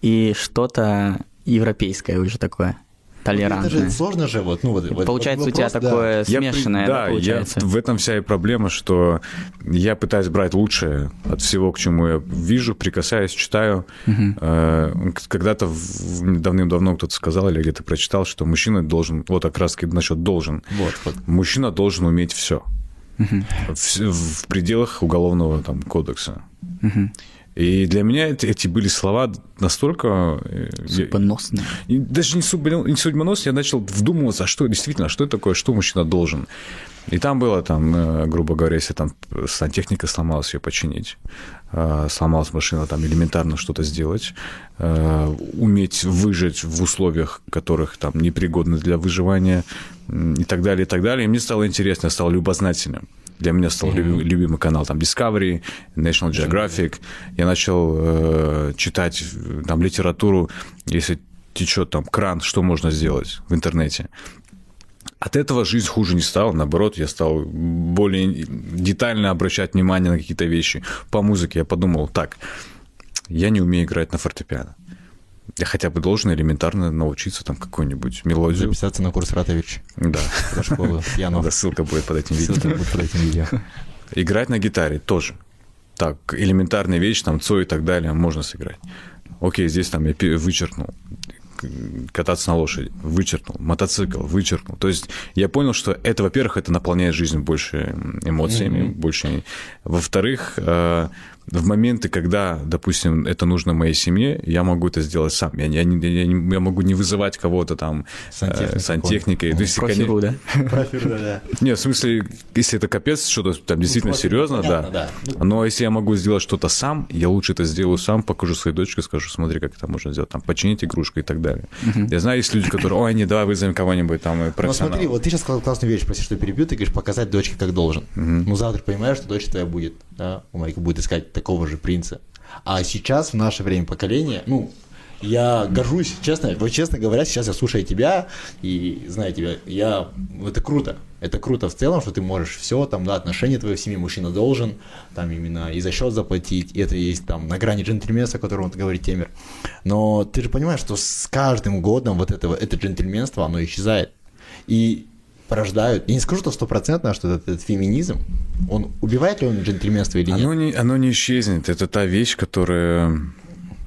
и что-то европейское уже такое, Это толерантное? же сложно же, вот, ну, вот, вот Получается, у вопрос, тебя да. такое Я при- смешанное, да, да, получается? я, в этом вся и проблема, что я пытаюсь брать лучшее от всего, к чему я вижу, прикасаюсь, читаю. К- Когда-то в- давным-давно кто-то сказал или где-то прочитал, что мужчина должен, вот как раз насчет должен, Вот, вот. мужчина должен уметь все. В, в пределах уголовного там, кодекса. И для меня эти, были слова настолько... э, я- Судьбоносное. и даже не, судьбо- не судьбонос, я начал вдумываться, а что действительно, что это такое, что мужчина должен. И там было, там, э, грубо говоря, если там сантехника сломалась, ее починить, э, сломалась машина, там элементарно что-то сделать, уметь выжить в условиях, которых там непригодны для выживания и так далее, и так далее. И мне стало интересно, я стал любознательным. Для меня стал люби- любимый канал там Discovery, National Geographic. Я начал э, читать там литературу, если течет там кран, что можно сделать в интернете. От этого жизнь хуже не стала, наоборот, я стал более детально обращать внимание на какие-то вещи. По музыке я подумал, так, я не умею играть на фортепиано. Я хотя бы должен элементарно научиться там какую-нибудь мелодию. Записаться на курс Ратович Да, про школу пьяно. да, ссылка будет под этим видео. Ссылка будет под этим видео. Играть на гитаре тоже. Так, элементарная вещь, там, цой и так далее, можно сыграть. Окей, здесь там я вычеркнул. Кататься на лошади, вычеркнул. Мотоцикл, вычеркнул. То есть я понял, что это, во-первых, это наполняет жизнь больше эмоциями, больше... Во-вторых, э, в моменты, когда, допустим, это нужно моей семье, я могу это сделать сам. Я, не- я, не- я, не- я могу не вызывать кого-то там Сантехник э, сантехникой. То есть, Профиру, да? Профир, да, нет, в смысле, если это капец, что-то там действительно серьезно, понятно, да. да. Но если я могу сделать что-то сам, я лучше это сделаю сам, покажу своей дочке, скажу, смотри, как это можно сделать, там, починить игрушку и так далее. Я знаю, есть люди, которые, ой, не, давай вызовем кого-нибудь там и Ну смотри, вот ты сейчас сказал классную вещь, прости, что перебью, ты говоришь, показать дочке как должен. Ну завтра понимаешь, что дочь твоя будет, да, у Майка будет искать такого же принца. А сейчас, в наше время поколение, ну, я горжусь, честно, вот честно говоря, сейчас я слушаю тебя и знаю тебя, я, это круто, Это круто в целом, что ты можешь все, там, да, отношения твои в семье мужчина должен, там, именно и за счет заплатить, и это есть там на грани джентльменства, о котором вот говорит Темер. Но ты же понимаешь, что с каждым годом вот этого, это джентльменство, оно исчезает. И порождают, я не скажу, что стопроцентно, что этот, этот феминизм, он убивает ли он джентльменство или нет? Оно не, оно не исчезнет. Это та вещь, которая...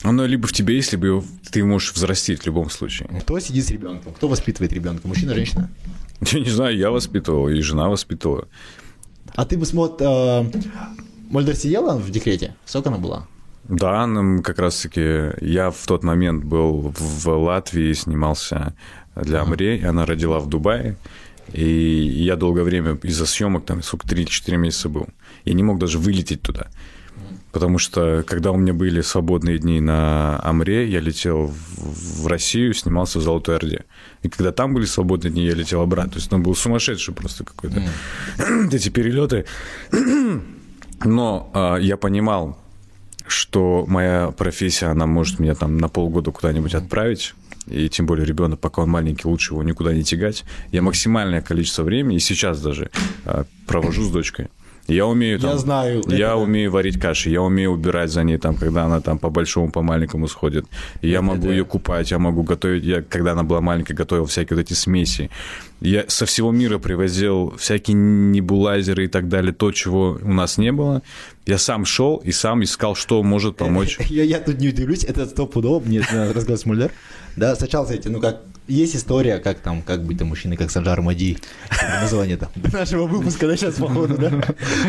Оно либо в тебе есть, либо его- ты можешь взрастить в любом случае. Кто сидит с ребенком? Кто воспитывает ребенка? Мужчина, женщина? Я не знаю, я воспитывал, и жена воспитывала. А ты бы смог... Э, Мольдер сидела в декрете? Сколько она была? Да, нам как раз-таки... Я в тот момент был в Латвии, снимался для Амре, и она родила в Дубае. И я долгое время из-за съемок, там, сколько, 3-4 месяца был. Я не мог даже вылететь туда. Потому что, когда у меня были свободные дни на Амре, я летел в, Россию, снимался в Золотой Орде. И когда там были свободные дни, я летел обратно. То есть, он был сумасшедший просто какой-то. Эти перелеты. Но а, я понимал, что моя профессия, она может меня там на полгода куда-нибудь отправить. И тем более ребенок, пока он маленький, лучше его никуда не тягать. Я максимальное количество времени, и сейчас даже, а, провожу с дочкой. Я умею там, Я знаю, это Я да. умею варить каши, я умею убирать за ней, там, когда она там по большому, по маленькому сходит. Я могу да. ее купать, я могу готовить. Я, когда она была маленькая, готовил всякие вот эти смеси. Я со всего мира привозил всякие небулайзеры и так далее, то, чего у нас не было. Я сам шел и сам искал, что может помочь. Я, тут не удивлюсь, это стопудово, мне рассказать с Мульдер. Да, сначала, знаете, ну как, есть история, как там, как быть там мужчиной, как Саджар Мади, название там нашего выпуска, да, сейчас, походу, да.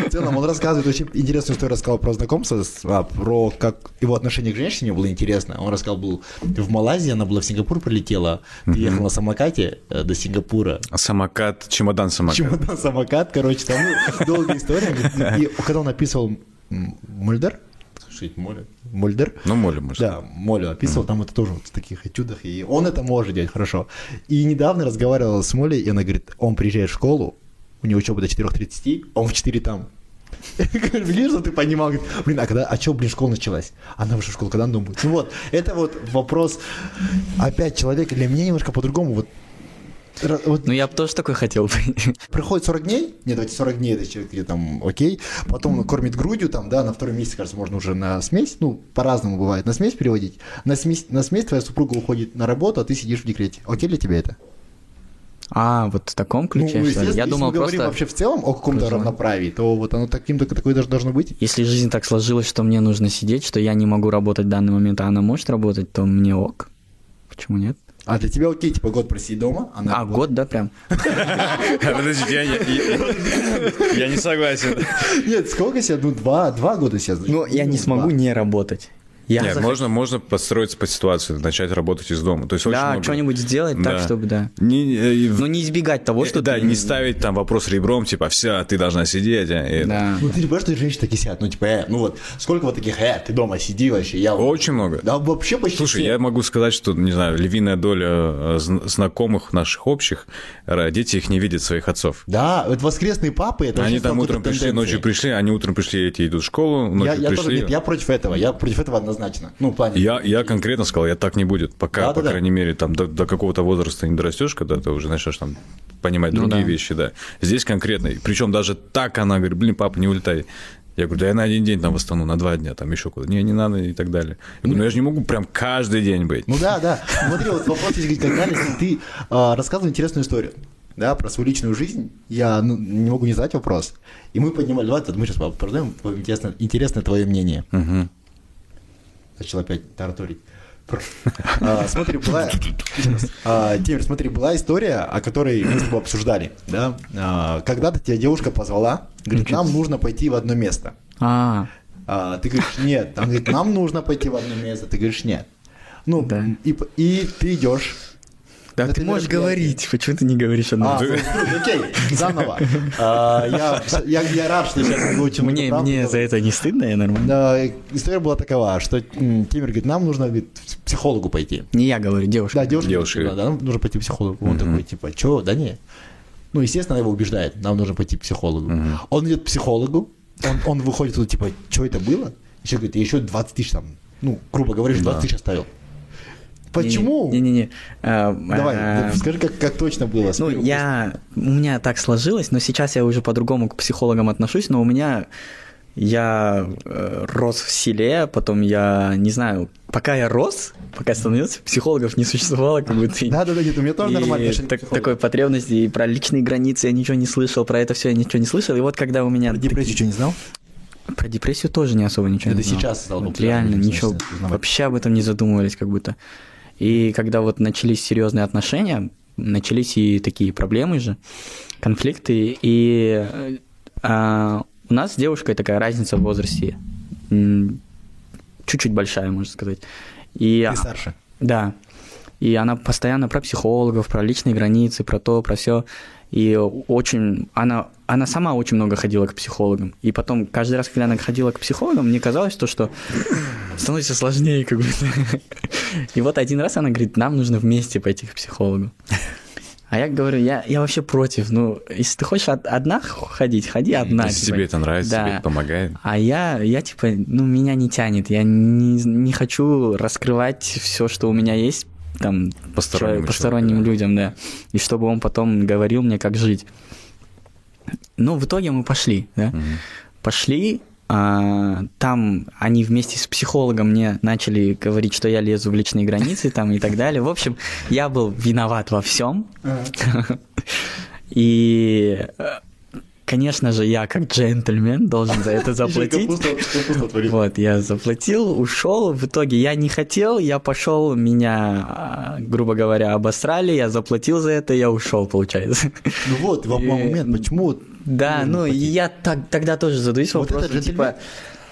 В целом, он рассказывает очень интересную историю, рассказал про знакомство, а, про как его отношение к женщине было интересно. Он рассказал, был в Малайзии, она была в Сингапур прилетела, приехала на самокате э, до Сингапура, Самокат, чемодан-самокат. чемодан самокат, короче, там ну, долгая история. И когда он описывал Мульдер, что это Мольдер? Ну, молим, может. да, Молю описывал, там это тоже вот в таких этюдах, и он это может делать хорошо. И недавно разговаривал с Молей, и она говорит, он приезжает в школу, у него учеба до 4.30, он в 4 там. Я говорю, Блин, что ты понимал, Говорит, блин, а когда, а что, блин, школа началась? Она вышла в школу, когда она дома будет? Ну вот, это вот вопрос, опять человек, для меня немножко по-другому, вот, вот Ну, я бы тоже такой хотел бы. проходит 40 дней, нет, давайте 40 дней, это человек где там, окей, потом кормит грудью, там, да, на втором месяце, кажется, можно уже на смесь, ну, по-разному бывает, на смесь переводить, на смесь, на смесь твоя супруга уходит на работу, а ты сидишь в декрете, окей для тебя это? А, вот в таком ключе, что ли? Я если думал мы говорим просто... вообще в целом о каком-то желание. равноправии, то вот оно таким такое даже должно быть. Если жизнь так сложилась, что мне нужно сидеть, что я не могу работать в данный момент, а она может работать, то мне ок. Почему нет? А для тебя окей, типа, год просидеть дома, она А, год, да, прям? Подождите, я, не согласен. Нет, сколько себе? Ну, два, два года себе. Ну, я не смогу два. не работать. Я Нет, захот- можно, можно подстроиться под ситуацию, начать работать из дома. То есть очень Да, много- что-нибудь сделать так, Да. чтобы, да. Не, э, Но не избегать того, что да, ты- не ставить там вопрос ребром, типа, все, ты должна сидеть. а, и- Да. Ну, ты не понимаешь, что женщины такие сидят, ну, типа, э, ну вот, сколько вот таких, э, ты дома сиди вообще, я... Очень много. Да, вообще почти Слушай, все. я могу сказать, что, не знаю, львиная доля э, зн- знакомых наших общих, э, дети их не видят своих отцов. Да, вот воскресные папы, это Они там утром пришли, тенденцией. ночью пришли, они утром пришли, эти идут в школу, ночью Я, я тоже, пришли. нет, я против этого, я против этого однозначно. Ну, в плане... Я, я конкретно сказал, я так не будет, пока, по Да-да-да. крайней мере, там до, до какого-то возраста не дорастешь, когда ты уже начнешь там понимать Ну другие да. вещи, да. Здесь конкретно, причем даже так она говорит, блин, папа, не улетай. Я говорю, да я на один день там восстану, на два дня, там еще куда-то. Не, не надо и так далее. Я говорю, ну я же не могу прям каждый день быть. Ну да, да. Смотри, вот вопрос есть, когда если ты а, рассказывал интересную историю, да, про свою личную жизнь, я ну, не могу не задать вопрос. И мы поднимали, давай, мы сейчас обсуждаем, интересно, интересное твое мнение. Мгм. Начал опять тараторить. А, Смотри, была... а, Тимир, смотри, была история, о которой мы с тобой обсуждали, да? А, Когда-то тебя девушка позвала, говорит, нам нужно пойти в одно место. А, А, ты говоришь, нет. Там говорит, нам нужно пойти в одно место. Ты говоришь, нет. Ну, Да. и, и ты идешь. Да ты можешь говорить, почему ты не говоришь одно? А, ну, окей, заново. А, я, рад, что сейчас выучил Мне, мне за это не стыдно, я нормально. История была такова, что Тимир говорит, нам нужно к психологу пойти. Не я говорю, девушка. Да, девушка, да, нам нужно пойти к психологу. Он такой, типа, что, да не. Ну, естественно, она его убеждает, нам нужно пойти к психологу. Он идет к психологу, он, выходит туда, типа, что это было? Еще говорит, я еще 20 тысяч там, ну, грубо говоря, еще 20 тысяч оставил. Почему? Не-не-не. А, Давай, а, скажи, как, как точно было. Ну, я... У меня так сложилось, но сейчас я уже по-другому к психологам отношусь, но у меня... Я э, рос в селе, потом я, не знаю, пока я рос, пока становился, психологов не существовало, как будто... и- Да-да-да, нет, у меня тоже нормально. так- такой потребности, и про личные границы я ничего не слышал, про это все я ничего не слышал, и вот когда у меня... Депрессию что, не знал? Про депрессию тоже не особо ничего Это не знал. сейчас стало Вот Реально, ничего, вообще об этом не задумывались как будто. И когда вот начались серьезные отношения, начались и такие проблемы же, конфликты, и а, у нас с девушкой такая разница в возрасте, чуть-чуть большая, можно сказать. И, Ты старше. да. И она постоянно про психологов, про личные границы, про то, про все. И очень... Она, она сама очень много ходила к психологам. И потом, каждый раз, когда она ходила к психологам, мне казалось, то, что становится сложнее как будто. И вот один раз она говорит, нам нужно вместе пойти к психологу. А я говорю, я, я вообще против. Ну, если ты хочешь од- одна ходить, ходи одна. Если типа. тебе это нравится, Да. тебе это помогает. А я, я типа, ну, меня не тянет. Я не, не хочу раскрывать все, что у меня есть, там, Постороннему человек- посторонним да. людям, да. И чтобы он потом говорил мне, как жить. Ну, в итоге мы пошли, да. Мгм. Пошли, а, там они вместе с психологом мне начали говорить, что я лезу в личные границы там и так далее. В общем, я был виноват во всем. И, конечно же, я как джентльмен должен за это заплатить. Вот, я заплатил, ушел. В итоге я не хотел, я пошел, меня, а, грубо говоря, обосрали, я заплатил за это, я ушел, получается. Ну вот, в И- момент, почему... Да, ну платить? я тогда тоже задаюсь вопросом, типа,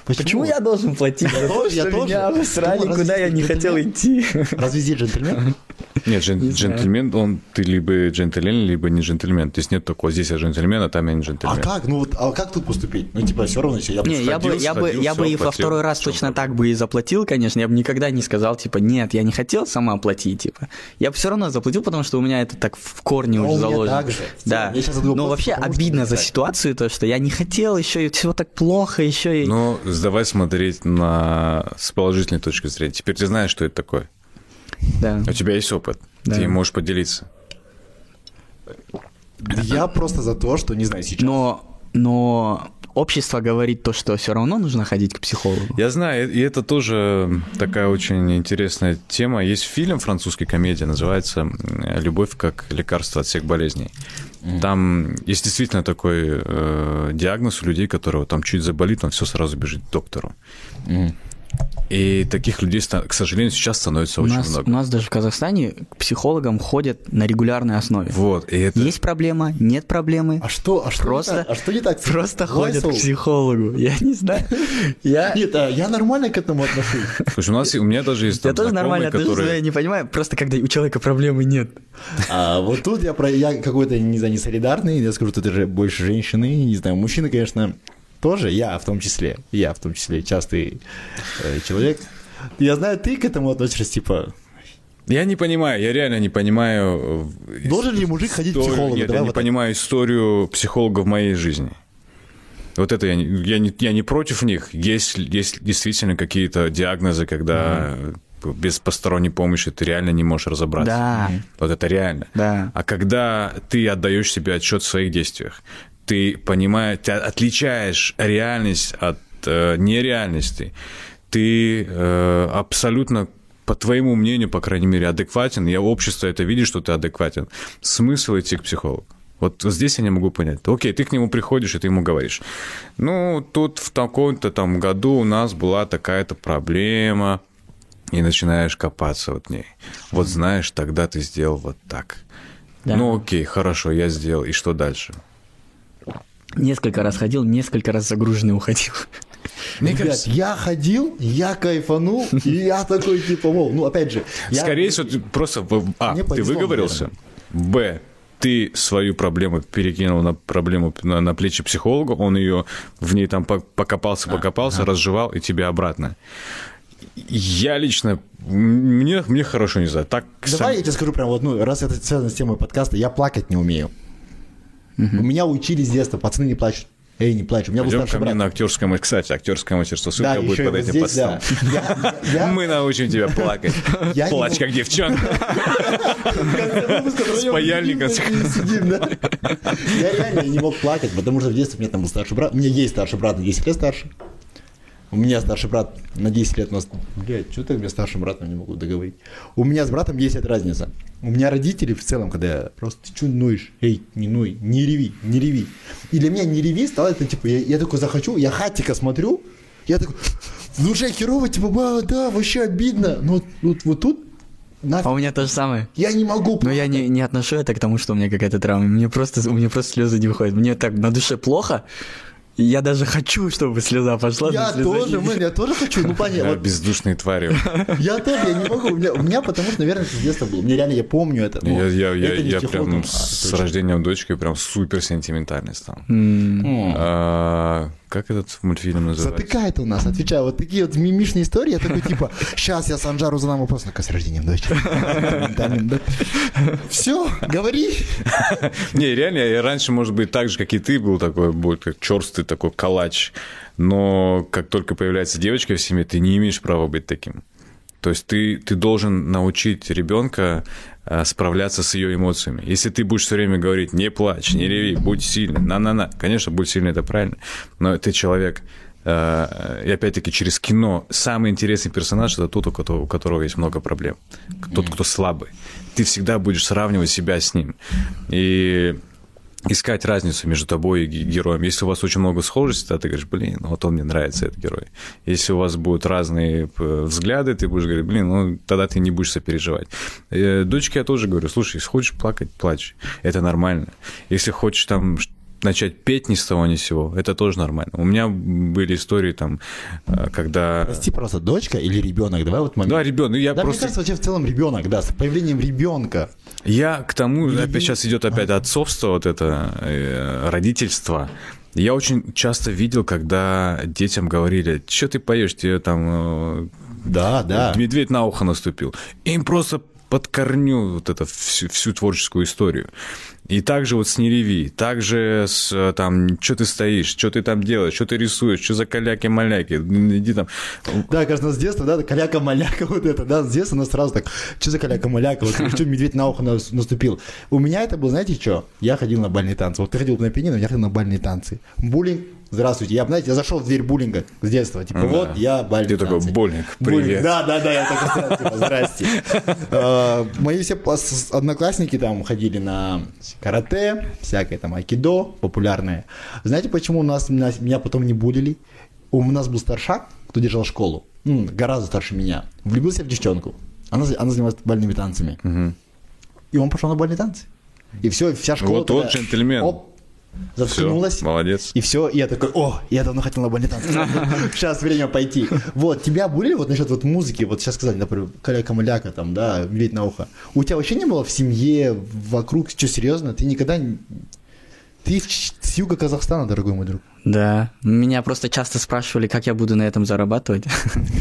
почему я должен платить за то, что меня обосрали, Думаю, куда я не хотел джентльмен? идти? Разве здесь джентльмен? Нет, джен- джентльмен, он ты либо джентльмен, либо не джентльмен. То есть нет такого, здесь я джентльмен, а там я не А джентльмен. как? Ну вот, а как тут поступить? Ну типа все равно, если я бы Не, я бы, сходил, я бы, я бы и во второй раз точно так бы и заплатил, конечно. Я бы никогда не сказал, типа, нет, я не хотел сама платить, типа. Я бы все равно заплатил, потому что у меня это так в корне А уже заложено. Да. Но вообще обидно за ситуацию, то, что я не хотел, еще и все так плохо, еще и... Ну, давай смотреть на с положительной точки зрения. Теперь ты знаешь, что это такое. Да. У тебя есть опыт. Да. Ты можешь поделиться. Я просто за то, что, не знаю, сейчас... Но, но общество говорит то, что все равно нужно ходить к психологу. Я знаю, и это тоже такая очень интересная тема. Есть фильм французский комедия, называется «Любовь как лекарство от всех болезней». Там есть действительно такой э, диагноз у людей, которого там чуть заболит, он все сразу бежит к доктору. И таких людей, к сожалению, сейчас становится У очень нас, много. у нас даже в Казахстане к психологам ходят на регулярной основе. Вот, и это... Есть проблема, нет проблемы. А что, а что Просто- не так? А что не так? Просто ходят к психологу. Я не знаю. Я, Нет, а я нормально к этому отношусь. Слушай, у, нас, у меня даже есть я тоже нормально отношусь, я не понимаю, просто когда у человека проблемы нет. А вот тут я про я какой-то, не знаю, не солидарный, я скажу, тут это же больше женщины, не знаю, мужчины, конечно, тоже, я в том числе, я в том числе частый э, человек. Я знаю, ты к этому относишься, типа, Я не понимаю, я реально не понимаю... э, должен ли мужик ходить к психологу? Нет, Давай я не вот так. понимаю историю психолога в моей жизни. Вот это я не, я не, я не против них. Есть, есть действительно какие-то диагнозы, когда без посторонней помощи ты реально не можешь разобраться. Да. Вот это реально. Да. А когда ты отдаешь себе отчет в своих действиях, ты понимаешь, ты отличаешь реальность от э, нереальности, ты э, абсолютно по твоему мнению, по крайней мере, адекватен, и общество это видит, что ты адекватен. Смысл идти к психологу? Вот здесь я не могу понять. Окей, ты к нему приходишь, и ты ему говоришь, ну, тут в таком-то там году у нас была такая-то проблема, и начинаешь копаться вот в ней. Вот знаешь, тогда ты сделал вот так. Да. Ну, окей, хорошо, я сделал. И что дальше? Несколько раз ходил, несколько раз загруженный уходил. Мне Ребят, кажется, я ходил, я кайфанул, и я такой, типа, вау, ну, опять же, я... скорее всего, ты просто... в- А, Мне ты повезло, выговорился. Б, ты свою проблему перекинул на проблему на, на плечи психолога, он ее в ней там по- покопался, покопался, разжевал, и тебе обратно. Я лично... Мне, мне хорошо не знаю. Так, Давай я сам- тебе скажу прям вот, ну, раз это связано с темой подкаста, я плакать не умею. У меня учили с детства, пацаны не плачут. Эй, не плачь, у меня был Пойдем ко старший мне брат. на актерское мастерство. Кстати, актерское мастерство. Ссылка Да, будет под вот этим здесь, постом. да. Я- я- Мы научим тебя плакать. Я Плачь, как девчонка. С да. Я реально не мог плакать, потому что в детстве у меня там был старший брат. У меня есть старший брат на 10 лет старше. У меня старший брат на 10 лет у нас... Блядь, что ты мне старшим братом не могу договорить? У меня с братом 10 лет разница. У меня родители в целом, когда я просто, ты что ноешь? Эй, не ной, не реви, не реви. И для меня не реви стало это, типа, я, я такой захочу, я хатика смотрю, я такой, в душе херово, типа, «Ба, да, вообще обидно. Но вот, вот, вот тут А нафиг, у меня то же самое. я не могу Но я не, не отношу это к тому, что у меня какая-то травма. Мне просто, у меня просто слезы не выходят. Мне так на душе плохо. Я даже хочу, чтобы слеза пошла. Я слеза тоже, мэн, я тоже хочу, ну понятно. Да, вот Бездушные твари. Я тоже, я не могу. У меня, у меня потому что, наверное, это с детства было. Мне реально, я помню это. ну, Я, я, я, это я психологом, прям а с точно. рождением дочки прям супер сентиментальный стал. М. А, как этот мультфильм называется? Затыкает у нас, отвечаю. Вот такие вот мимишные истории. Я такой, типа, сейчас я Санжару задам вопрос, ну-ка, с рождением дочери. Все, говори. Не, реально, я раньше, может быть, так же, как и ты, был такой, будет как черстый такой калач. Но как только появляется девочка в семье, ты не имеешь права быть таким. То есть ты, ты должен научить ребенка а, справляться с ее эмоциями. Если ты будешь все время говорить, не плачь, не реви, будь сильный, на-на-на. Конечно, будь сильный, это правильно. Но ты человек, а, и опять-таки через кино самый интересный персонаж это тот, у которого, у которого есть много проблем. Тот, кто слабый. Ты всегда будешь сравнивать себя с ним. И искать разницу между тобой и ге- героем. Если у вас очень много схожести, то ты говоришь, блин, ну вот он мне нравится, этот герой. Если у вас будут разные взгляды, ты будешь говорить, блин, ну тогда ты не будешь сопереживать. Э, Дочке я тоже говорю, слушай, если хочешь плакать, плачь. Это нормально. Если хочешь там начать петь ни с того ни с сего, это тоже нормально. У меня были истории там, э, когда... Прости, просто дочка или ребенок? Давай вот момент. Да, ребенок, я Да, мне просто... кажется, вообще в целом ребенок, да, с появлением ребенка. Я к тому, опять сейчас идет опять отцовство, вот это э, родительство. Я очень часто видел, когда детям говорили, что ты поешь, тебе там Да, э, да. медведь на ухо наступил. Им просто под корню вот это всю, всю творческую историю. И также вот с «Не также с э, там, что ты стоишь, что ты там делаешь, что ты рисуешь, что за каляки-маляки, иди там. Да, кажется, с детства, да, каляка-маляка вот это, да, с детства у нас сразу так, что за каляка-маляка, вот что медведь на ухо нас- наступил. У меня это было, знаете, что? Я ходил на бальные танцы. Вот ты ходил на пианино, я ходил на бальные танцы. Буллинг, здравствуйте. Я, знаете, я зашел в дверь буллинга с детства, типа, Да. вот я бальный Ты такой, «Буллинг, привет». Да, да, да, я такой сразу, типа, здрасте. А, Мои все одноклассники там ходили на карате, всякое там айкидо популярное. Знаете, почему у нас, меня потом не булили? У нас был старшак, кто держал школу, м, гораздо старше меня, влюбился в девчонку. Она, она занималась бальными танцами. И он пошел на бальные танцы. И все, вся школа... Вот тот джентльмен. Оп, Заткнулась. молодец. И все, и я такой, о, я давно хотел на бальный танцы. Сейчас время пойти. Вот, тебя были вот насчет вот музыки, вот сейчас сказали, например, каляка-маляка, там, да, медведь на ухо. У тебя вообще не было в семье, вокруг, что, серьезно? Ты никогда... не- Ты с юга Казахстана, дорогой мой друг. Да. Меня просто часто спрашивали, как я буду на этом зарабатывать.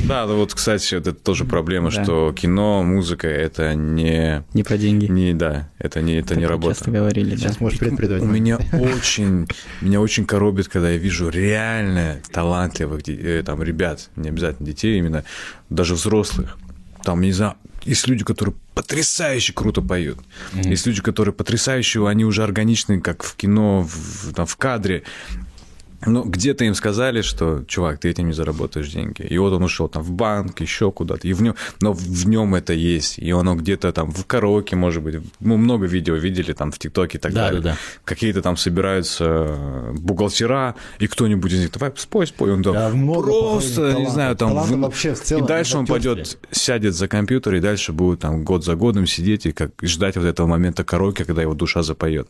Да, ну вот, кстати, вот это тоже проблема, Да. что кино, музыка это не, Не про деньги. не да, это не это не Так работа. Часто говорили, да. Сейчас можешь предпредавать. У меня очень, меня очень коробит, когда я вижу реально талантливых э, там ребят, не обязательно детей, именно даже взрослых. Там, не знаю, есть люди, которые потрясающе круто поют. Есть люди, которые потрясающе, они уже органичны, как в кино, в, там, в кадре. Ну, где-то им сказали, что, чувак, ты этим не заработаешь деньги. И вот он ушел там в банк, еще куда-то. И в нем, но в нем это есть. И оно где-то там в караоке, может быть. Мы много видео видели там в ТикТоке и так Да, далее. да, да. Какие-то там собираются бухгалтера, и кто-нибудь из них, давай спой, спой. Он там Да, просто, не знаю, там... В- вообще в целом и дальше он пойдет, сядет за компьютер, и дальше будет там год за годом сидеть и как ждать вот этого момента караоке, когда его душа запоет.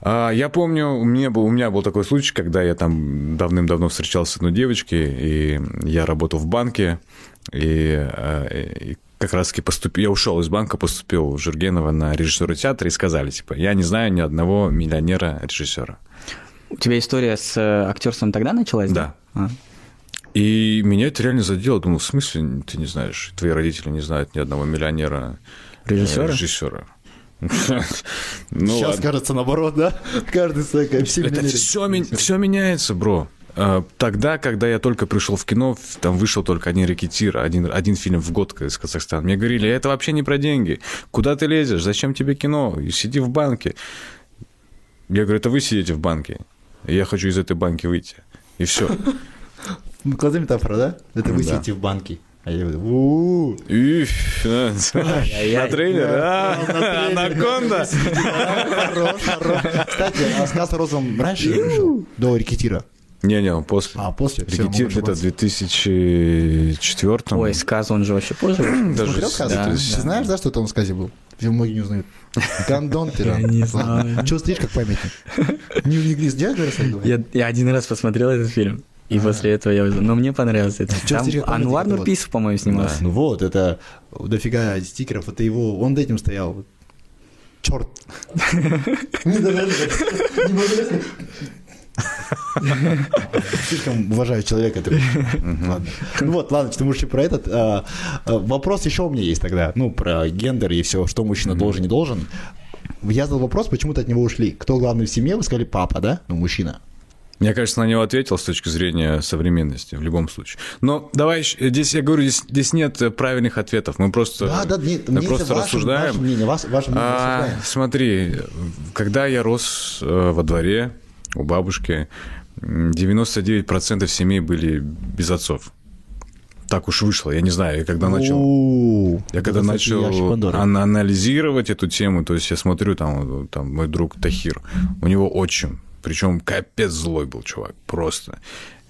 А, Я помню, у меня, был, у меня был такой случай, когда я там давным-давно встречался с одной девочкой, и я работал в банке, и, э, и как раз-таки поступил, я ушел из банка, поступил в Жургенова на режиссера театра, и сказали, типа, я не знаю ни одного миллионера-режиссера. У тебя история с э, актерством тогда началась? Да. А. И меня это реально задело. Думал, в смысле ты не знаешь, твои родители не знают ни одного миллионера Режиссера? э, режиссера. Ну, Сейчас кажется наоборот, да? Каждый всеми Это все, меняется, бро. А, Тогда, когда я только пришел в кино, там вышел только один рэкетир, один, один фильм в год из Казахстана. Мне говорили, это вообще не про деньги. Куда ты лезешь? Зачем тебе кино? И Сиди в банке. Я говорю, это вы сидите в банке. Я хочу из этой банки выйти. И все. Ну, Классная метафора, да? Это вы Да. сидите в банке. А я говорю, «У-у-у». На трейлер? а? Анаконда? Кстати, а сказ о розовом раньше вышел? До рекетира. Не-не, он после. А, после? Рекетир могу где-то в ошибаться. 2004 Ой, сказ, он же вообще позже. Даже Смотрел с- сказ? да, Ты да. знаешь, да, что там в сказе был? Все многие не узнают. Гондон ты. Я не знаю. Че стоишь как памятник? Не не не? Я, я один раз посмотрел этот фильм. И после этого я узнал. Но мне понравился этот Чё, Там это вот. Нурписов, по-моему, снимался. Ну вот, это дофига стикеров, это его, он этим стоял. Черт. Слишком уважаю человека. ты. Ладно. Ну вот, ладно, что ушли про этот. а, а, Вопрос еще у меня есть тогда. Ну, про гендер и все, что мужчина должен, не должен. Я задал вопрос, почему-то от него ушли. Кто главный в семье? Вы сказали папа, да? Ну, мужчина. Я, конечно, на него ответил с точки зрения современности в любом случае. Но давай, здесь я говорю, здесь, здесь нет правильных ответов. Мы просто, Да, да, нет, мы мне просто ваше- рассуждаем. Ваше мнение, ваше, ваше мнение А, рассуждаем. смотри, когда я рос э, во дворе у бабушки, м, 99% семей были без отцов. Так уж вышло, я не знаю, я когда начал... Я когда начал анализировать эту тему, то есть я смотрю, там, там мой друг Тахир, у него отчим, причем капец злой был чувак, просто.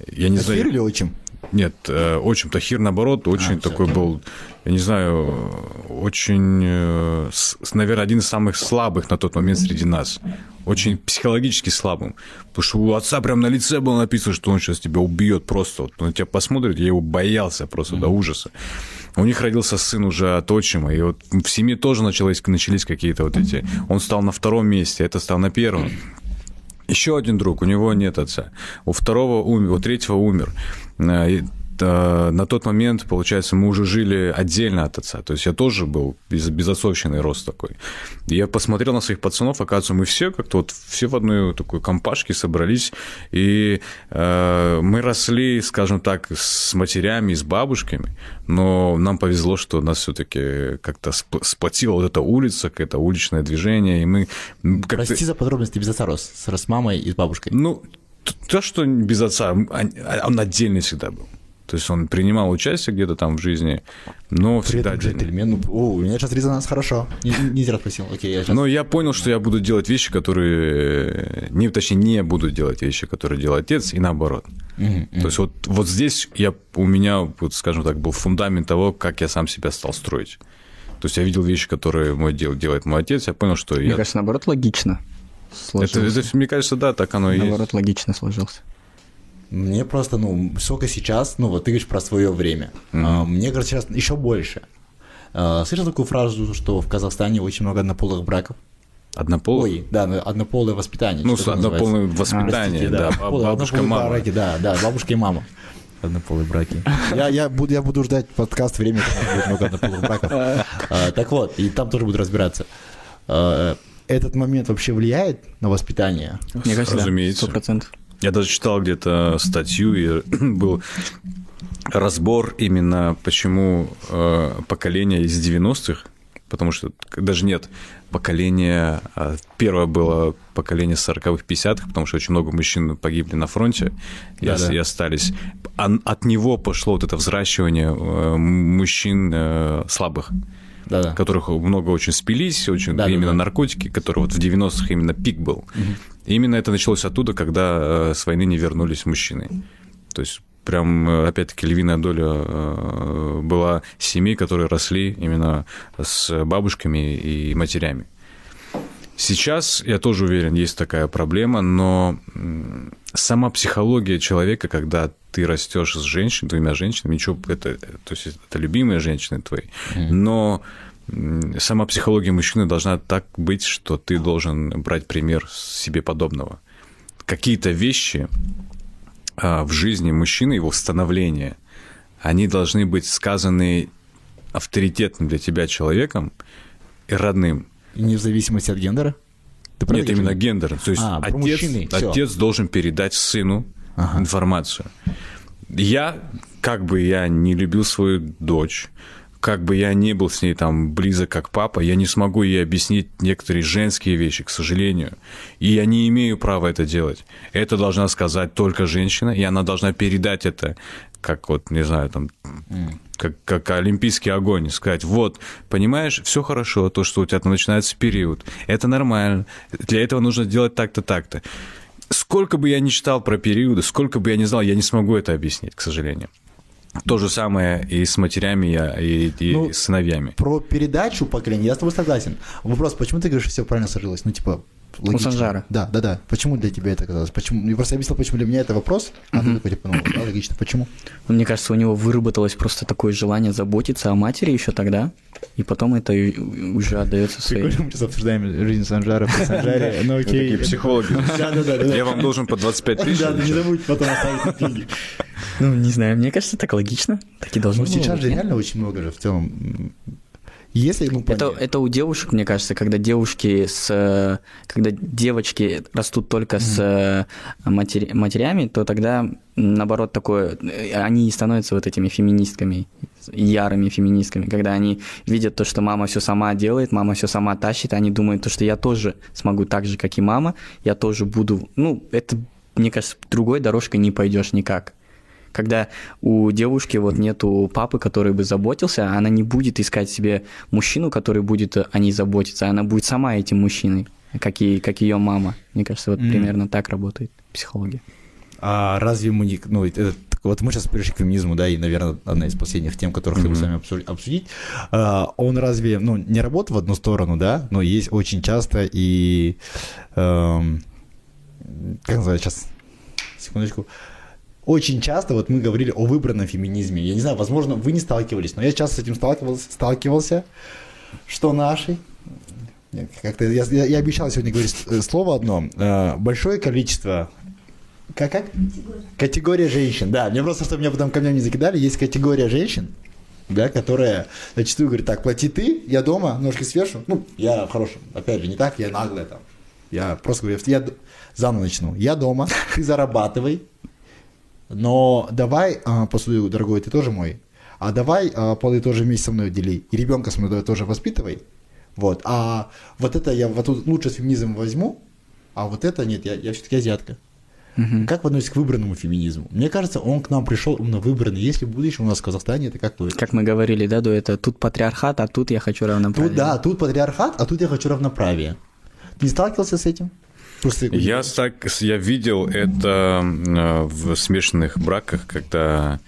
Я не знаю. Тахир или отчим? Нет, э, отчим Тахир, наоборот, очень всё, такой был, я не знаю, очень, э, наверное, один из самых слабых на тот момент среди нас. Очень психологически слабым. Потому что у отца прям на лице было написано, что он сейчас тебя убьет просто. Вот он на тебя посмотрит, я его боялся просто до ужаса. У них родился сын уже от отчима, и вот в семье тоже началось, начались какие-то вот эти... Он стал на втором месте, это стал на первом. Еще один друг, у него нет отца. У второго умер, у третьего умер. Э, На тот момент, получается, мы уже жили отдельно от отца. То есть я тоже был без, безотцовщины рост такой. И я посмотрел на своих пацанов, оказывается, мы все как-то вот все в одной такой компашке собрались. И э, мы росли, скажем так, с матерями, с бабушками. Но нам повезло, что нас все-таки как-то сп- сплотила вот эта улица, какое-то уличное движение. И мы как-то... Прости за подробности, без отца рос. С, мамой и с бабушкой. Ну, то, что без отца, он он отдельный всегда был. То есть он принимал участие где-то там в жизни, но При всегда этом джентльмен. Ну, о, у меня сейчас резонанс хорошо. Не, не зря спросил. Окей, я сейчас... Но я понял, что я буду делать вещи, которые... Не, точнее, не буду делать вещи, которые делал отец, и наоборот. То есть вот, вот здесь я, у меня, вот, скажем так, был фундамент того, как я сам себя стал строить. То есть я видел вещи, которые мой дел, делает мой отец, я понял, что Мне я... кажется, наоборот, логично Это, сложился. это, мне кажется, да, так оно и есть. Наоборот, логично сложился. Мне просто, ну, сколько сейчас, ну, вот ты говоришь про свое время. А, мне кажется, сейчас еще больше. А, слышал такую фразу, что в Казахстане очень много однополых браков? Однополый? Ой, да, ну, однополое воспитание. Ну, однополое воспитание, Простите, да, однополые- бабушка, однополые мама. браки, да, да, бабушка и мама. Однополые браки. Я, я, буду, я буду ждать подкаст время, когда будет много однополых браков. А, так вот, и там тоже буду разбираться. А, этот момент вообще влияет на воспитание? Мне кажется, Разумеется. сто процентов. Я даже читал где-то статью, и был разбор именно, почему э, поколение из 90-х, потому что даже нет поколения, а, первое было поколение 40-х, 50-х, потому что очень много мужчин погибли на фронте и, Да-да. ос- и остались. От него пошло вот это взращивание э, мужчин э, слабых Да-да. которых много очень спились, очень Да, да, именно да. наркотики, которые вот в 90-х именно пик был. И именно это началось оттуда, когда э, с войны не вернулись мужчины. То есть прям, э, опять-таки, львиная доля э, была семей, которые росли именно с бабушками и матерями. Сейчас, я тоже уверен, есть такая проблема, но сама психология человека, когда ты растешь с женщиной, двумя женщинами, ничего, это, то есть это любимые женщины твои, но сама психология мужчины должна так быть, что ты должен брать пример себе подобного. Какие-то вещи а, в жизни мужчины, его становления, они должны быть сказаны авторитетным для тебя человеком и родным. И не в зависимости от гендера? Ты Нет, именно говоришь? гендер. То есть А, отец, мужчины, всё. отец должен передать сыну Ага. информацию. Я, как бы я не любил свою дочь, как бы я не был с ней там близок как папа, я не смогу ей объяснить некоторые женские вещи, к сожалению. И я не имею права это делать. Это должна сказать только женщина, и она должна передать это, как вот, не знаю, там, как, как олимпийский огонь, сказать, вот, понимаешь, все хорошо, то, что у тебя там начинается период, это нормально, для этого нужно делать так-то, так-то. Сколько бы я ни читал про периоды, сколько бы я ни знал, я не смогу это объяснить, к сожалению. То же самое и с матерями, и, и Ну, с сыновьями. Про передачу поколения я с тобой согласен. Вопрос, почему ты говоришь, все правильно сложилось? Ну, типа, логично. Санжара. Да, да, да. Почему для тебя это казалось? Почему? Я просто объяснил, почему для меня это вопрос, а ты такой, типа, ну, да, логично. Почему? Мне кажется, у него выработалось просто такое желание заботиться о матери еще тогда, и потом это уже отдается своей. мы сейчас обсуждаем жизнь Санжара при Санжаре, ну окей. Такие психологи. Да, да, да. Я вам должен по 25 тысяч. Да, не забудь потом оставить книги. Ну, не знаю, мне кажется, так логично. Так и должно Ну, было сейчас быть, же реально очень много же в целом. Если, ну, Это, понятно. это у девушек, мне кажется, когда девушки с... Когда девочки растут только с э, матери- матерями, то тогда, наоборот, такое... э, Они и становятся вот этими феминистками, ярыми феминистками, когда они видят то, что мама все сама делает, мама все сама тащит, они думают то, что я тоже смогу так же, как и мама, я тоже буду... Ну, это, мне кажется, другой дорожкой не пойдешь никак. Когда у девушки вот нету папы, который бы заботился, она не будет искать себе мужчину, который будет о ней заботиться, она будет сама этим мужчиной, как, и, как ее мама. Мне кажется, вот Мгм. примерно так работает психология. А разве мы не... Ну, это- вот мы сейчас пришли к феминизму, да, и, наверное, одна из последних тем, которых бы с вами обсу- обсудить. А, он разве, ну, не работает в одну сторону, да, но есть очень часто и... эм, как называется сейчас? Секундочку. Очень часто вот мы говорили о выбранном феминизме. Я не знаю, возможно, вы не сталкивались, но я часто с этим сталкивался, сталкивался что наши, Нет, как-то я, я- я обещал сегодня говорить э, слово одно. Э, большое количество как, как? Категория. женщин, да. Мне просто, чтобы меня потом камнями не закидали, есть категория женщин, да, которая зачастую говорит, так, плати ты, я дома, ножки свешу. Ну, я в хорошем, опять же, не так, я наглая там. Я просто говорю, я заново начну. Я дома, ты зарабатывай, но давай, а, посуду, дорогой, ты тоже мой, а давай а, полы тоже вместе со мной дели, и ребенка со мной тоже воспитывай. Вот, а вот это я вот тут лучше с феминизмом возьму, а вот это нет, я, я все-таки азиатка. Как вы относитесь к выбранному феминизму? Мне кажется, он к нам пришел именно выбранный. Если в будущем у нас в Казахстане, это как вы? Как мы говорили, да, до этого, тут патриархат, а тут я хочу равноправие. Тут, да, тут патриархат, а тут я хочу равноправие. Ты не сталкивался с этим? Я, так, я видел это э, в смешанных браках, когда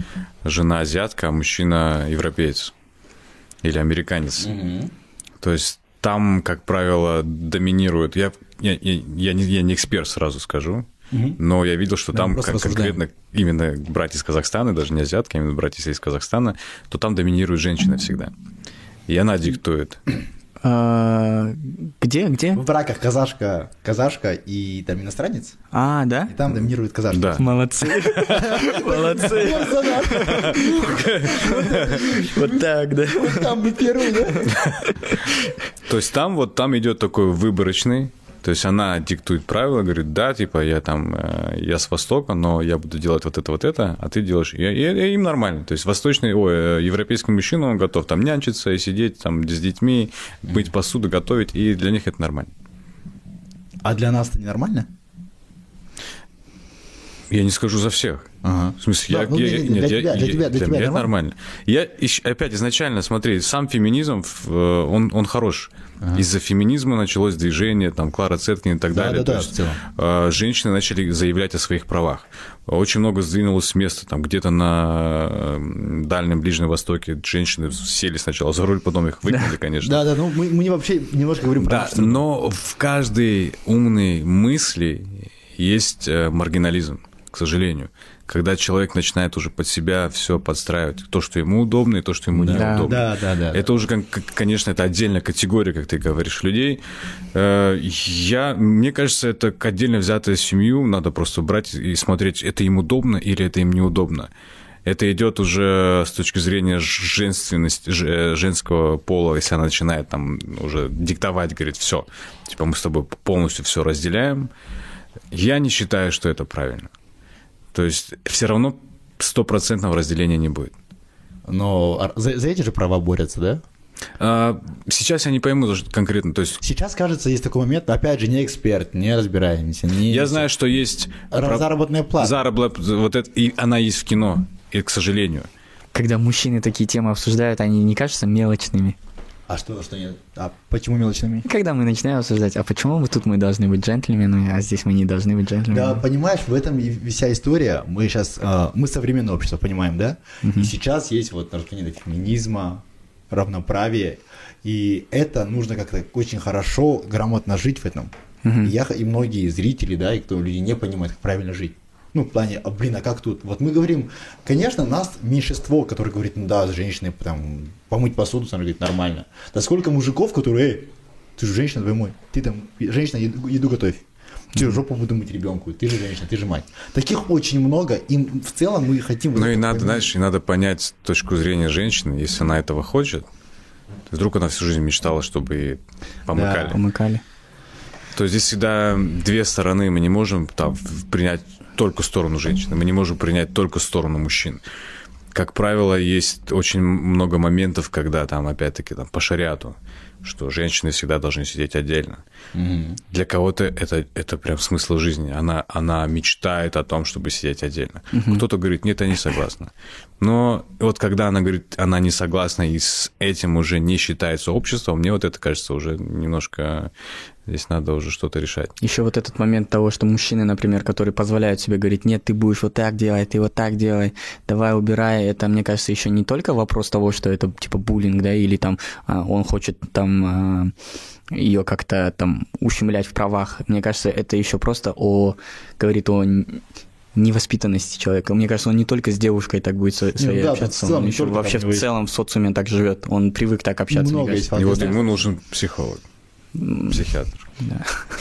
жена азиатка, а мужчина европеец или американец. То есть там, как правило, доминирует. Я, я, я, я не, я не эксперт, сразу скажу. Но я видел, что Да, там как, конкретно именно братья из Казахстана, даже не азиатки, а именно братья из Казахстана, то там доминирует женщина всегда. И она диктует. А, где, где? в браках казашка, казашка и там иностранец, А, да? и там доминирует казашка. Да. Молодцы. Молодцы. Вот так, да. Там мы первые, да? То есть там вот там идет такой выборочный, то есть она диктует правила, говорит, да, типа я там, э, я с Востока, но я буду делать вот это, вот это, а ты делаешь, и, и- и им нормально. То есть восточный, ой, э, европейский мужчина, он готов там нянчиться и сидеть там с детьми, быть посуду, готовить, и для них это нормально. А для нас это ненормально? Я не скажу за всех. Ага. В смысле, Да, я, ну, я- для- нет, для я- тебя- для я- тебя- для тебя нормально? нормально. Я ищ- опять изначально, смотри, сам феминизм, э, он, он хорош. Из-за феминизма началось движение, там, Клара Цеткин и так Да, далее. да, То да, есть, э, женщины начали заявлять о своих правах. Очень много сдвинулось с места. Там где-то на Дальнем Ближнем Востоке женщины сели сначала за руль, потом их выгнали, конечно. Да, да, ну мы, мы вообще немножко говорим про Да, страну. но в каждой умной мысли есть э, маргинализм, к сожалению. Когда человек начинает уже под себя все подстраивать. То, что ему удобно, и то, что ему Да. неудобно. Да, да, да. Это уже, кон- к- конечно, это отдельная категория, как ты говоришь, людей. Э, Я, мне кажется, это отдельно взятая семью надо просто брать и смотреть, это им удобно или это им неудобно. Это идет уже с точки зрения женственности, э, женского пола, если она начинает там уже диктовать, говорит, все, типа мы с тобой полностью все разделяем. Я не считаю, что это правильно. То есть все равно стопроцентного разделения не будет. Но а за, за эти же права борются, да? А, Сейчас я не пойму конкретно, то есть Сейчас, кажется, есть такой момент, опять же, не эксперт, не разбираемся. Не... я знаю, что есть Ра- заработная плата. Заработ- вот это, и она есть в кино, и, к сожалению. Когда мужчины такие темы обсуждают, они не кажутся мелочными. А что, что нет? А почему мелочными? Когда мы начинаем обсуждать, а почему мы тут мы должны быть джентльменами, а здесь мы не должны быть Да, джентльменами? понимаешь, в этом и вся история. Мы сейчас, мы современное общество, понимаем, да? И сейчас есть вот распространение феминизма, равноправия, и это нужно как-то очень хорошо, грамотно жить в этом. И, я, и многие зрители, да, и кто люди не понимают, как правильно жить. Ну, в плане, а, блин, а как тут? Вот мы говорим, конечно, нас меньшинство, которое говорит, ну да, женщины там помыть посуду, она говорит, нормально. Да сколько мужиков, которые, эй, ты же женщина, твой мой, ты там, женщина, еду, еду готовь. Ты же жопу буду мыть ребенку, ты же женщина, ты же мать. Таких очень много, и в целом мы хотим... вот Ну и надо, поменять. знаешь, и надо понять точку зрения женщины, если она этого хочет. Вдруг она всю жизнь мечтала, чтобы ей помыкали. Помыкали. То есть здесь всегда две стороны. Мы не можем там принять только сторону женщины, мы не можем принять только сторону мужчин. Как правило, есть очень много моментов, когда там, опять-таки, там, по шариату, что женщины всегда должны сидеть отдельно. Для кого-то это, это прям смысл жизни. Она, она мечтает о том, чтобы сидеть отдельно. Кто-то говорит, нет, я не согласна. Но вот когда она говорит, она не согласна и с этим уже не считается обществом, мне вот это кажется уже немножко... Здесь надо уже что-то решать. Еще вот этот момент того, что мужчины, например, которые позволяют себе говорить, нет, ты будешь вот так делать, ты вот так делай, давай убирай, это, мне кажется, еще не только вопрос того, что это типа буллинг, да, или там а, он хочет там ее как-то там ущемлять в правах. Мне кажется, это еще просто о, говорит о невоспитанности человека. Мне кажется, он не только с девушкой так будет со- своей да, общаться, целом, он еще вообще в целом в социуме так живет. Он привык так общаться, Много мне есть. И вот ему нужен психолог, психиатр.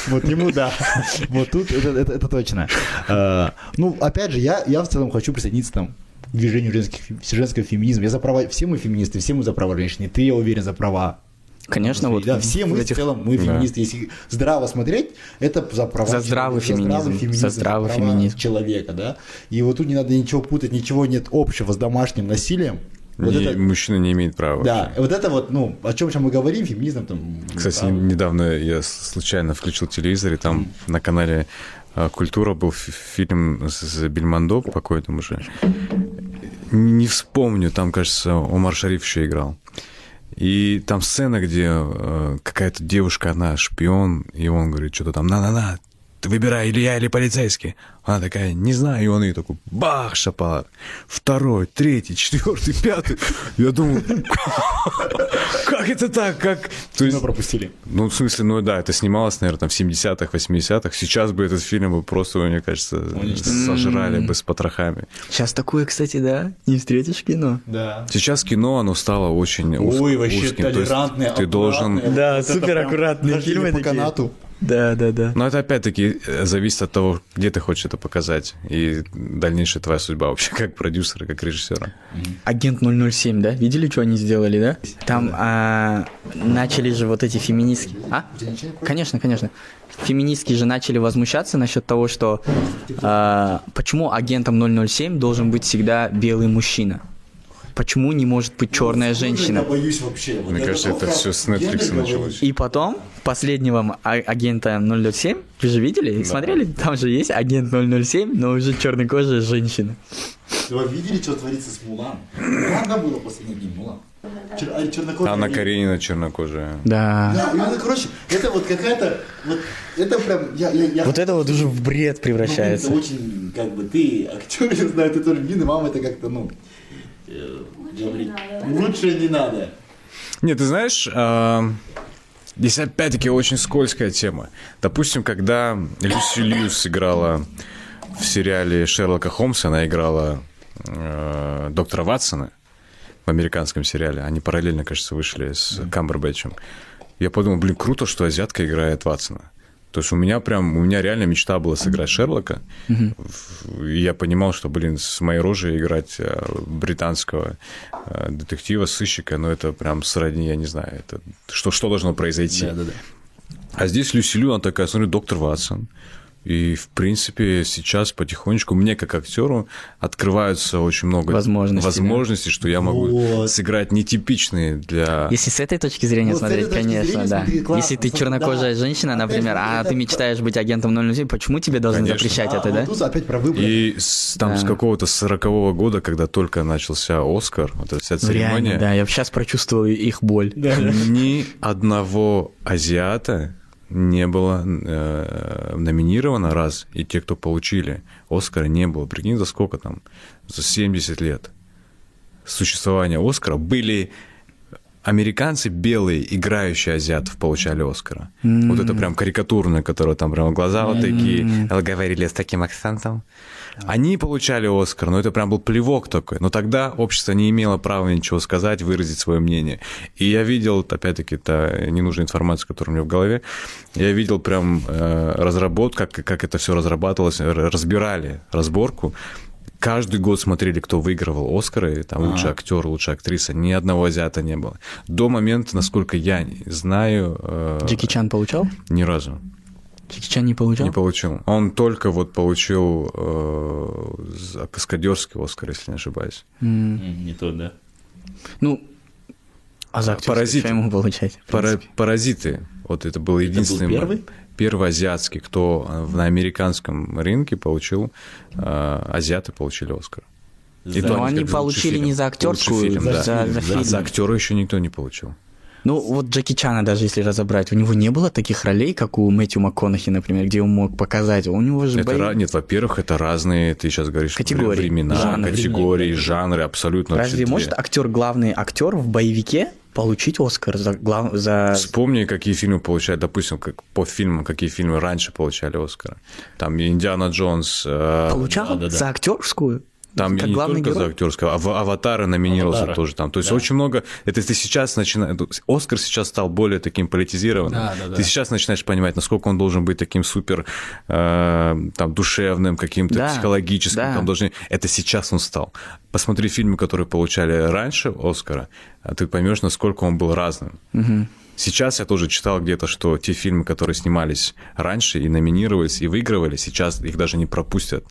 Вот ему да. Вот тут это, это- это точно. Э, Ну, опять же, я, я в целом хочу присоединиться там к движению женских, женского феминизма. Я за права, все мы феминисты, все мы за права женщины. Ты, я уверен, за права. Конечно, вот да, все в мы этих- в целом, мы феминисты. Если здраво смотреть, это за права За здравый человека, феминизм, за здравый права феминизм. человека, да. И вот тут не надо ничего путать, ничего нет общего с домашним насилием. Вот Не- это, Мужчина не имеет права. да, вообще. вот это вот, ну, о чем сейчас мы говорим, феминизм там. Кстати, а, недавно я случайно включил телевизор, и там на канале а, «Культура» был фи- фильм с Бельмондо, покойным уже. Не вспомню, там, кажется, Омар Шариф еще играл. И там сцена, где э, какая-то девушка, она шпион, и он говорит, что-то там, на-на-на, ты выбирай, или я, или полицейский. Она такая, не знаю, и он ей такой, бах, шапалак. Второй, третий, четвертый, пятый. Я думал, как это так? Как? То есть, пропустили. ну, в смысле, ну да, это снималось, наверное, там в 70-х, 80-х. Сейчас бы этот фильм бы просто, мне кажется, сожрали бы с потрохами. Сейчас такое, кстати, да, не встретишь кино. Да. Сейчас кино, оно стало очень Ой, вообще узким. То есть толерантные, ты должен... Да, супер аккуратные фильмы по канату. Да, да, да. Но это опять-таки э, зависит от того, где ты хочешь это показать. И дальнейшая твоя судьба вообще как продюсера, как режиссера. Агент 007, да? Видели, что они сделали, да? Там а, начали же вот эти феминистки. А? Конечно, конечно. Феминистки же начали возмущаться насчет того, что а, почему агентом 007 должен быть всегда белый мужчина? Почему не может быть черная женщина? Я боюсь вообще. Вот Мне кажется, это все с Netflix началось. И потом последнего а- агента 007, вы же видели, смотрели? Там же есть агент 007, но уже чернокожая женщина. Вы видели, что творится с Мулан? Мулан, да, было последний день, Мулан. Чер- а, чернокожая Анна Каренина чернокожая. Да. Да, и она, короче, это вот какая-то, вот, это прям, я, я, я Вот это вот уже в бред Ну, превращается. Это очень, как бы, ты актер, я знаю, ты тоже блин, и мама это как-то, ну, э, говорит, лучше не надо. Нет, ты знаешь, а, здесь опять-таки очень скользкая тема. Допустим, когда Люси Льюис сыграла в сериале Шерлока Холмса, она играла э, доктора Ватсона в американском сериале. Они параллельно, кажется, вышли с Камбербэтчем. Я подумал, блин, круто, что азиатка играет Ватсона. То есть у меня прям, у меня реально мечта была сыграть Шерлока. И я понимал, что, блин, с моей рожей играть э, британского э, детектива, сыщика, ну это прям сродни, я не знаю, это что, что должно произойти. Да-да-да. А здесь Люсилю, она такая, смотри, доктор Ватсон. И, в принципе, сейчас потихонечку мне, как актеру, открываются очень много Возможностей, возможностей что я могу Вот. сыграть нетипичные для... Если с этой точки зрения Вот с смотреть, точки конечно, зрения да. смотри, классно. Если ты Да. чернокожая женщина, Опять например, а это- ты мечтаешь быть агентом 007, почему тебе должны Конечно. запрещать А, это, да? тут опять про выбор. И с, там с Да. какого-то сорокового года, когда только начался Оскар, вот эта вся Ну, реально, церемония, да, я сейчас прочувствовал их боль. ни одного азиата не было э, номинировано раз, и те, кто получили Оскара, не было. Прикинь, за сколько там? За 70 лет существования Оскара были американцы белые, играющие азиатов, получали Оскара. Вот это прям карикатурно, которое там прям глаза вот такие, говорили с таким акцентом. Они получали Оскар, но это прям был плевок такой. Но тогда общество не имело права ничего сказать, выразить свое мнение. И я видел, опять-таки, это ненужная информация, которая у меня в голове, я видел прям э, разработку, как, как это все разрабатывалось, разбирали разборку. Каждый год смотрели, кто выигрывал Оскары, там лучший актер, лучшая актриса. Ни одного азиата не было. До момента, насколько я знаю, э, Джеки Чан получал? ни разу Джеки Чан не получал? не получил. Он только вот получил э, за каскадерский Оскар, если не ошибаюсь. М, Не то, да. Ну, а за Паразит. ему получать? Пара- паразиты. Вот это был единственный мо- первый? первый азиатский, кто э, на американском рынке получил, э, азиаты получили Оскар. И За- то Но они за лучший получили фильм. не за актерскую, фильм, за, да. за, фильм. А за актера еще никто не получил. Ну, вот Джеки Чана даже если разобрать, у него не было таких ролей, как у Мэтью МакКонахи, например, где он мог показать. У него же Это, бои- ра- нет, во-первых, это разные, ты сейчас говоришь, Категории, времена, жанры. категории, жанры, абсолютно Разве может актер, главный актер в боевике получить Оскар за, глав... за... Вспомни, какие фильмы получают, допустим, как по фильмам, какие фильмы раньше получали Оскара. Там Индиана Джонс, э, Получал да-да-да. за актерскую? Там как не главный только герой? за актерского, а в Аватара номинировался Аватара. тоже там. То есть Да. очень много. Это ты сейчас начинаешь. Оскар сейчас стал более таким политизированным. Да, да, да. Ты сейчас начинаешь понимать, насколько он должен быть таким супер э, там душевным, каким-то Да, психологическим. да. Там должны... Это сейчас он стал. Посмотри фильмы, которые получали раньше Оскара, а ты поймешь, насколько он был разным. Сейчас я тоже читал где-то, что те фильмы, которые снимались раньше и номинировались, и выигрывали, сейчас их даже не пропустят.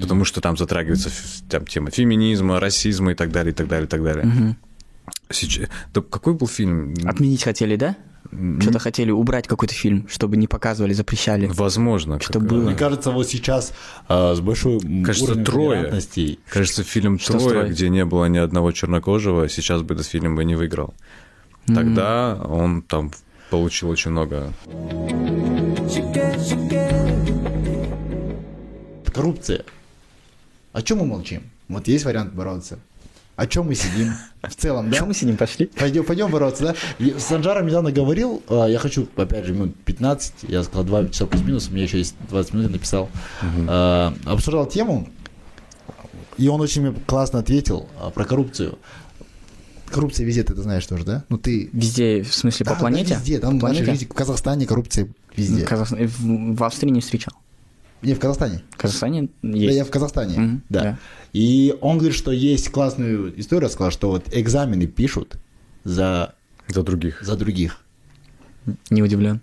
Потому что там затрагивается там, тема феминизма, расизма и так далее, и так далее, и так далее. Сейчас... Да какой был фильм? Отменить хотели, да? Что-то хотели убрать какой-то фильм, чтобы не показывали, запрещали. Возможно. Что как- было? Мне кажется, вот сейчас а, с большой Кажется, «Трое». Кажется, фильм Что «Трое», «Трое»? где не было ни одного чернокожего, сейчас бы этот фильм бы не выиграл. Тогда он там получил очень много Коррупция. О чем мы молчим? Вот есть вариант бороться. О чем мы сидим? В целом, да? Чем мы сидим, пошли? Пойдем, пойдем бороться, да? Я с Санжаром недавно говорил, а, я хочу, опять же, минут 15, я сказал 2 часа плюс-минус, у меня еще есть 20 минут, я написал. А, обсуждал тему, и он очень классно ответил а, про коррупцию. Коррупция везде, ты это знаешь тоже, да? Ну ты... Везде, в смысле, Да, по планете? Да, везде, там По в нашей планете? жизни, в Казахстане коррупция везде. В, Казах- в- в Австрии не встречал. Не, в Казахстане. В Казахстане Да, есть. я в Казахстане, Мгм, да. да. И он говорит, что есть классную историю, сказал, что вот экзамены пишут за, за других. за других. Не удивлен.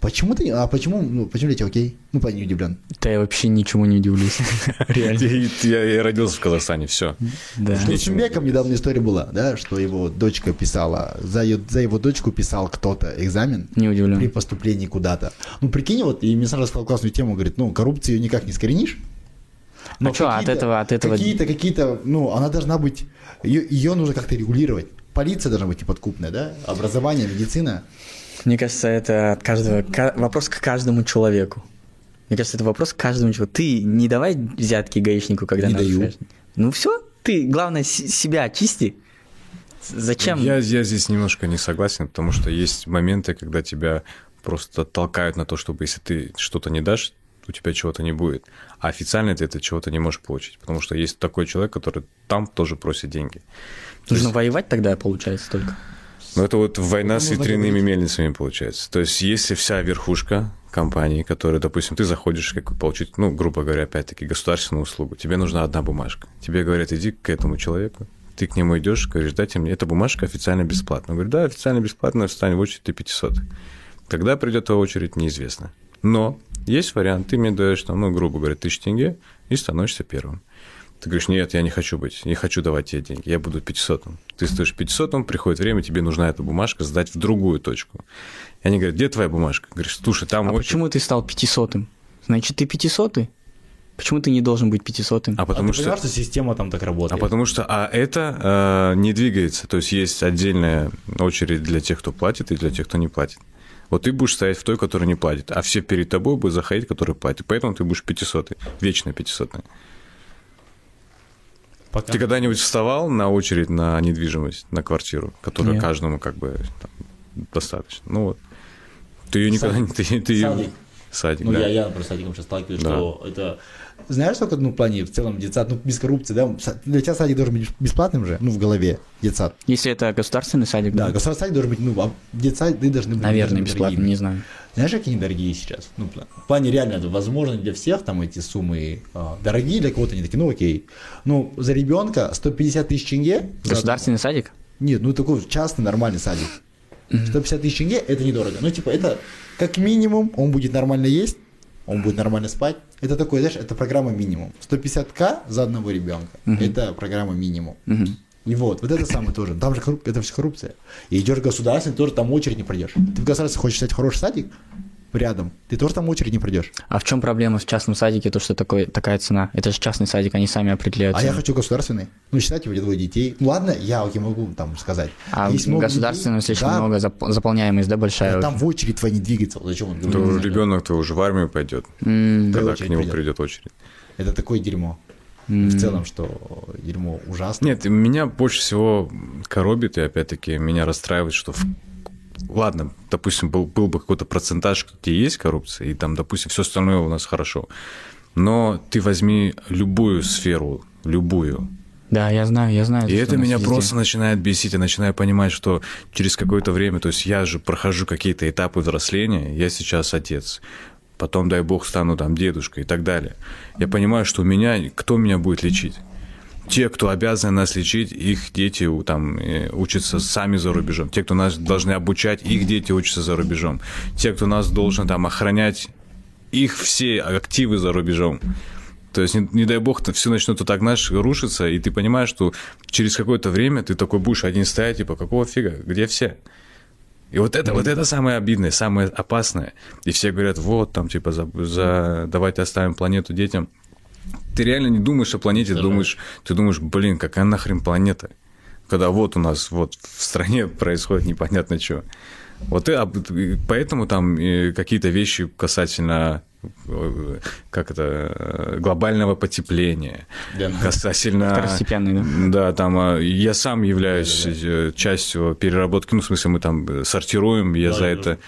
Почему ты, а почему, ну, почему тебя окей? Ну, не удивлен. Да я вообще ничему не удивлюсь. Реально. Я, родился в Казахстане, все. Да. Что с Шумбеком недавно история была, да, что его дочка писала, за, его дочку писал кто-то экзамен Не при удивлен. поступлении куда-то. Ну, прикинь, вот, и мне сразу сказал классную тему, говорит, ну, коррупцию никак не искоренишь. А чё, от этого- от этого- Какие-то, какие-то, ну, она должна быть, ее, ее нужно как-то регулировать. Полиция должна быть неподкупная, да? Образование, медицина. Мне кажется, это от каждого ка- вопрос к каждому человеку. Мне кажется, это вопрос к каждому человеку. Ты не давай взятки гаишнику, когда Не даю. Ну все, ты, главное, с- себя очисти. Зачем? Я, я здесь немножко не согласен, потому что есть моменты, когда тебя просто толкают на то, чтобы если ты что-то не дашь, у тебя чего-то не будет. А официально ты это чего-то не можешь получить, потому что есть такой человек, который там тоже просит деньги. То Нужно есть- воевать тогда, получается, только. Ну, это вот война с Нужно ветряными мельницами получается. То есть, если вся верхушка компании, которая, допустим, ты заходишь как получить, ну, грубо говоря, опять-таки, государственную услугу, тебе нужна одна бумажка. Тебе говорят, иди к этому человеку, ты к нему идешь, говоришь, дайте мне, эта бумажка официально бесплатна. Он говорит, да, официально бесплатно, встань в очередь, ты 500. Когда придет твоя очередь, неизвестно. Но есть вариант, ты мне даешь, там, ну, грубо говоря, тысячу тенге и становишься первым. Ты говоришь, нет, я не хочу быть, не хочу давать тебе деньги, я буду 500 Ты стоишь 500 приходит время, тебе нужна эта бумажка сдать в другую точку. И они говорят, где твоя бумажка? Говоришь, слушай, там А очередь». почему ты стал пятисотым? Значит, ты пятисотый? Почему ты не должен быть пятисотым? А потому а что... понимаешь, что система там так А работает? потому что а это э, не двигается. То есть есть отдельная очередь для тех, кто платит, и для тех, кто не платит. Вот ты будешь стоять в той, которая не платит, а все перед тобой будут заходить, которые платят. Поэтому ты будешь 500 вечно 500 Пока- Ты когда-нибудь вставал на очередь на недвижимость, на квартиру, которая Нет. каждому как бы там, достаточно? Ну вот. Ты ее никогда не... Ты, ты Садик. Садик, Ну, да. я, я с садиком сейчас сталкиваюсь, Да. что это... Знаешь, сколько, ну, в плане, в целом, детсад, ну, без коррупции, да? Для тебя садик должен быть бесплатным же, ну, в голове, детсад. Если это государственный садик, Да, да, государственный садик должен быть, ну, а детсады должны быть наверное, дорогими. не знаю. Знаешь, какие они дорогие сейчас? Ну, в плане реально, это возможно для всех, там, эти суммы а, дорогие, для кого-то они такие, ну, окей. Ну, за ребенка 150 тысяч тенге. за- Государственный садик? Нет, ну, такой частный нормальный садик. 150 тысяч тенге – это недорого. Ну, типа, это как минимум, он будет нормально есть, он будет нормально спать. Это такой, знаешь, это программа минимум. 150к за одного ребенка. Это программа минимум. Мгм. И вот, вот это самое тоже. Там же корруп- это все коррупция. И идешь в государственный, тоже там очередь не пройдешь. Ты в государственный хочешь взять хороший садик рядом, ты тоже там очередь не пройдешь. А в чем проблема в частном садике, то, что такой, такая цена? Это же частный садик, они сами определяют. А я цену. хочу государственный. Ну, считайте, у меня двое детей. Ну, ладно, я окей, могу там сказать. А Есть государственного детей, слишком да, много, зап- заполняемость, да, большая? Там в очередь твоя не двигается. Вот зачем он говорит? ребенок-то уже в армию пойдет, Да. когда к нему придет. придет очередь. Это такое дерьмо. М. В целом, что дерьмо ужасно. Нет, меня больше всего коробит, и опять-таки меня расстраивает, что в- Ладно, допустим, был, был бы какой-то процентаж, где есть коррупция, и там, допустим, все остальное у нас хорошо. Но ты возьми любую сферу, любую, Да, я знаю, я знаю. и что это меня везде. просто начинает бесить. Я начинаю понимать, что через какое-то время, то есть я же прохожу какие-то этапы взросления, я сейчас отец, потом, дай бог, стану там дедушкой и так далее. Я понимаю, что у меня, кто меня будет лечить? Те, кто обязаны нас лечить, их дети там э, учатся сами за рубежом. Те, кто нас должны обучать, их дети учатся за рубежом. Те, кто нас должен там охранять, их все активы за рубежом. То есть, не, не дай бог, все начнут вот так, знаешь, рушиться, и ты понимаешь, что через какое-то время ты такой будешь один стоять, типа, какого фига, где все? И вот это, вот это самое обидное, самое опасное. И все говорят, вот, там, типа, за, за- давайте оставим планету детям. Ты реально не думаешь о планете, ты думаешь, ты думаешь, блин, какая нахрен планета? Когда вот у нас вот в стране происходит непонятно что. Вот и, поэтому там э, какие-то вещи касательно как это глобального потепления, Да. касательно Второстепенный, да? да, там а, я сам являюсь э, частью переработки, ну в смысле мы там сортируем, я Да, за да. это,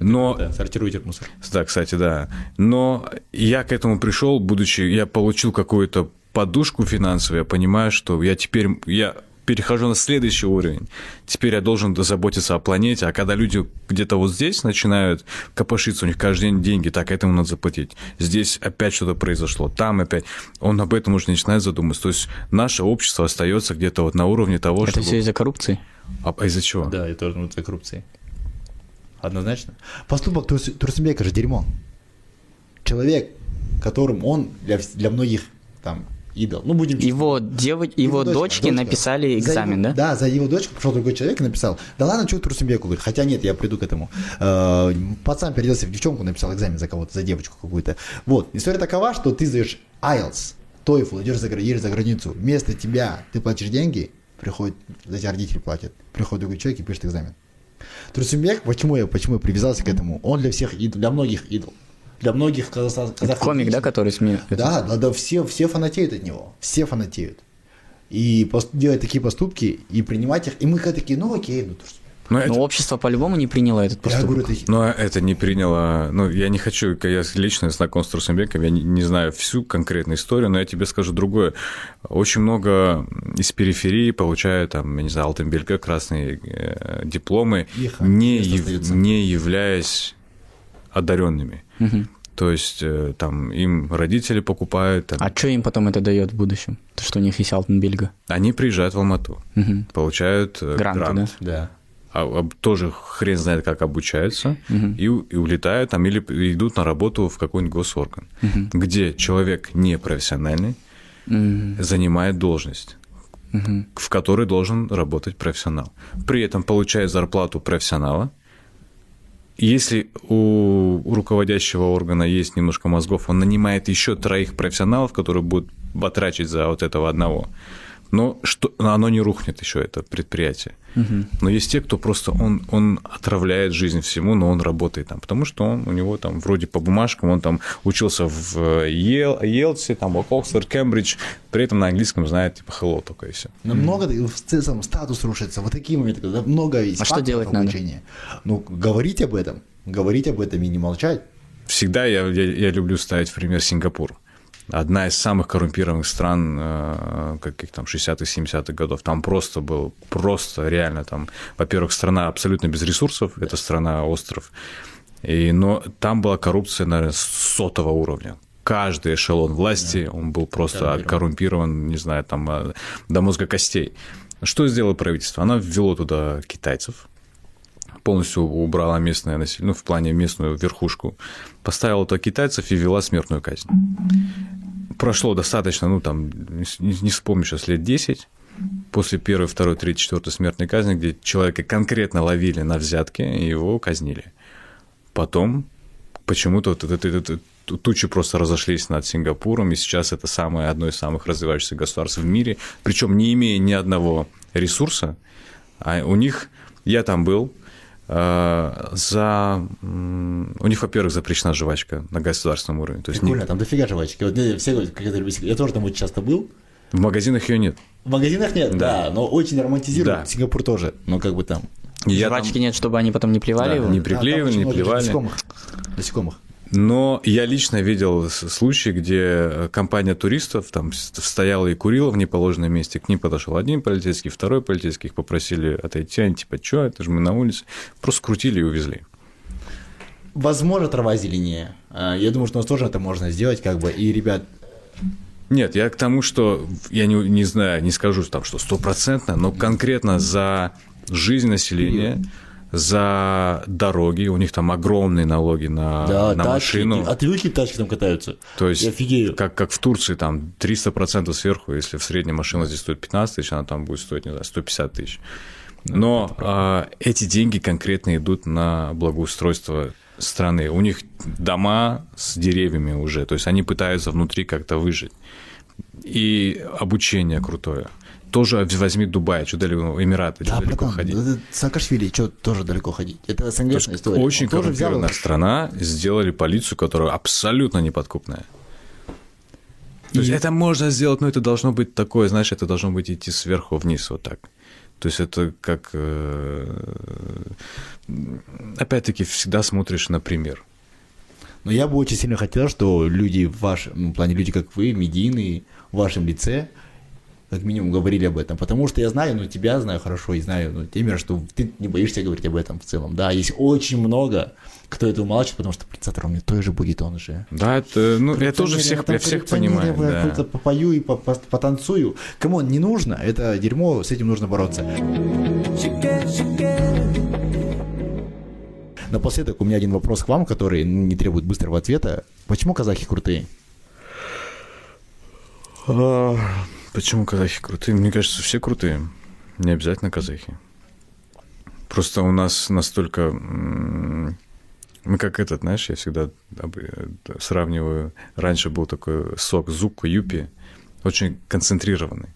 но Да, сортируйте мусор. да, кстати, да. Но я к этому пришел, будучи, я получил какую-то подушку финансовую, я понимаю, что я теперь, я перехожу на следующий уровень. Теперь я должен заботиться о планете, а когда люди где-то вот здесь начинают копошиться, у них каждый день деньги, так, этому надо заплатить. Здесь опять что-то произошло, там опять. Он об этом уже начинает задумываться. То есть наше общество остается где-то вот на уровне того, Это чтобы... все из-за коррупции? А, а из-за чего? Да, это тоже внутри коррупции. Однозначно. Поступок Турс- Турсенбека же дерьмо. Человек, которым он для, для многих там идол. Ну, будем честны. Его, дево... его, дочка, дочки дочка. написали За экзамен, его- да? Да, за его дочку пришел другой человек и написал, да ладно, что Турсенбеку, говорит, хотя нет, я приду к этому. Э, Пацан переоделся в девчонку, написал экзамен за кого-то, за девочку какую-то. Вот, история такова, что ты сдаешь IELTS, TOEFL, идешь за, едешь за границу, вместо тебя ты платишь деньги, приходит, за тебя родители платят, приходит другой человек и пишет экзамен. Турсенбек, почему я, почему я привязался к этому? Он для всех идол, для многих идол. Для многих казах, казахов. Комик, да, который СМИ? Да, да, да, все, все фанатеют от него, все фанатеют. И пос- делать такие поступки и принимать их, и мы такие, ну окей, ну то что, Но Но это, общество по-любому не приняло этот Я поступок. говорю, это но это не приняло... Ну, я не хочу... Я лично знаком с Турсенбеком, я не, не знаю всю конкретную историю, но я тебе скажу другое. Очень много из периферии получают, там, я не знаю, Алтенбельга, красные э, дипломы, Их, не, место яв- не являясь одаренными. То есть э, там им родители покупают, там, А что им потом это дает в будущем? То, что у них есть Алтенбильга. они приезжают в Алмату, Мгм. получают э, Гранты, грант. Да. а, об- тоже хрен знает, как обучаются, Мгм. и, и улетают там или идут на работу в какой-нибудь госорган, где человек непрофессиональный Мгм. занимает должность, Мгм. в которой должен работать профессионал. При этом получает зарплату профессионала. Если у, руководящего органа есть немножко мозгов, он нанимает еще троих профессионалов, которые будут батрачить за вот этого одного. Но что, оно не рухнет еще, это предприятие. Но есть те, кто просто, он, он отравляет жизнь всему, но он работает там, потому что он, у него там вроде по бумажкам, он там учился в Йел, Йелсе, там, в Оксфорд, Кембридж, при этом на английском знает типа hello только и все. Намного в целом статус рушится. Вот такие моменты, когда много есть А что делать надо? обучения. Ну, говорить об этом, говорить об этом и не молчать. Всегда я, я, я люблю ставить пример Сингапур. Одна из самых коррумпированных стран э, каких там 60-х, 70-х годов. Там просто был, просто реально там, во-первых, страна абсолютно без ресурсов, это страна-остров, и, но там была коррупция, наверное, сотого уровня. Каждый эшелон власти, он был просто коррумпирован, не знаю, там э, до мозга костей. Что сделало правительство? Оно ввело туда китайцев, полностью убрала местное население, ну, в плане местную верхушку, поставила туда китайцев и ввела смертную казнь. Прошло достаточно, ну, там, не, вспомню сейчас, лет 10, после первой, второй, третьей, четвертой смертной казни, где человека конкретно ловили на взятке и его казнили. Потом почему-то вот это, это- тучи просто разошлись над Сингапуром, и сейчас это самое, одно из самых развивающихся государств в мире, причем не имея ни одного ресурса, а у них, я там был, за... м, У них, во-первых, запрещена жвачка на государственном уровне. То есть Прикольно, там дофига жвачки. Вот все это любить. Я тоже там очень часто был. в магазинах ее нет. В магазинах нет, Да. да, но очень романтизируют. Да. Сингапур тоже. Ну, как бы там. И я там- Жвачки нет, чтобы они потом не плевали Да, его? не приклеивали, очень не плевали. Насекомых. Насекомых. Но я лично видел случаи, где компания туристов там стояла и курила в неположенном месте. К ним подошел один полицейский, второй полицейский, их попросили отойти. Они типа, что, это же мы на улице. Просто скрутили и увезли. Возможно, трава зеленее. А, Я думаю, что у нас тоже это можно сделать, как бы. И, ребят, Нет, я к тому, что я не, не знаю, не скажу там, что стопроцентно, но конкретно за жизнь населения, за дороги, у них там огромные налоги на, да, на тачки, машину. и отвлеки тачки там катаются. То есть, Я офигею. как, как в Турции, там 300% сверху, если в среднем машина здесь стоит 15 тысяч, она там будет стоить, не знаю, 150 тысяч. Но а, эти деньги конкретно идут на благоустройство страны. У них дома с деревьями уже, то есть они пытаются внутри как-то выжить. И обучение крутое. Тоже возьми Дубай, что далеко, Эмираты, Да, что далеко братан, ходить. Саакашвили, что тоже далеко ходить. Это То СНГшная есть история. очень коррумпированная страна, сделали полицию, которая абсолютно неподкупная. То есть это можно сделать, но это должно быть такое, знаешь, это должно быть идти сверху вниз вот так. То есть это как... э, Опять-таки всегда смотришь на пример. Но я бы очень сильно хотел, что люди в вашем, ну, в плане люди, как вы, медийные, в вашем лице, как минимум говорили об этом. Потому что я знаю, ну, тебя знаю хорошо и знаю, ну, Темир, что ты не боишься говорить об этом в целом. Да, есть очень много, кто это умалчивает, потому что принцатор мне тоже будет он же. Да, это, ну, я тоже всех, я всех понимаю. я да. какой-то попою и по- по- потанцую. Come on, не нужно, это дерьмо, с этим нужно бороться. Напоследок у меня один вопрос к вам, который не требует быстрого ответа. Почему казахи крутые? Почему казахи крутые? Мне кажется, все крутые. Не обязательно казахи. Просто у нас настолько... Мы как этот, знаешь, я всегда э, сравниваю. Раньше был такой сок Зукко Юпи, очень концентрированный.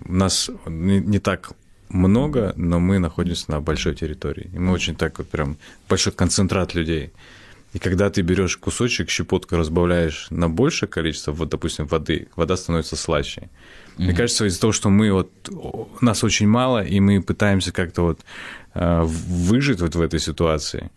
У нас не, не так много, но мы находимся на большой территории. И мы очень так вот прям большой концентрат людей. И когда ты берешь кусочек, щепотку разбавляешь на большее количество, вот, допустим, воды, вода становится слаще. Мне кажется, из-за того, что мы вот нас очень мало, и мы пытаемся как-то вот э, выжить вот в этой ситуации.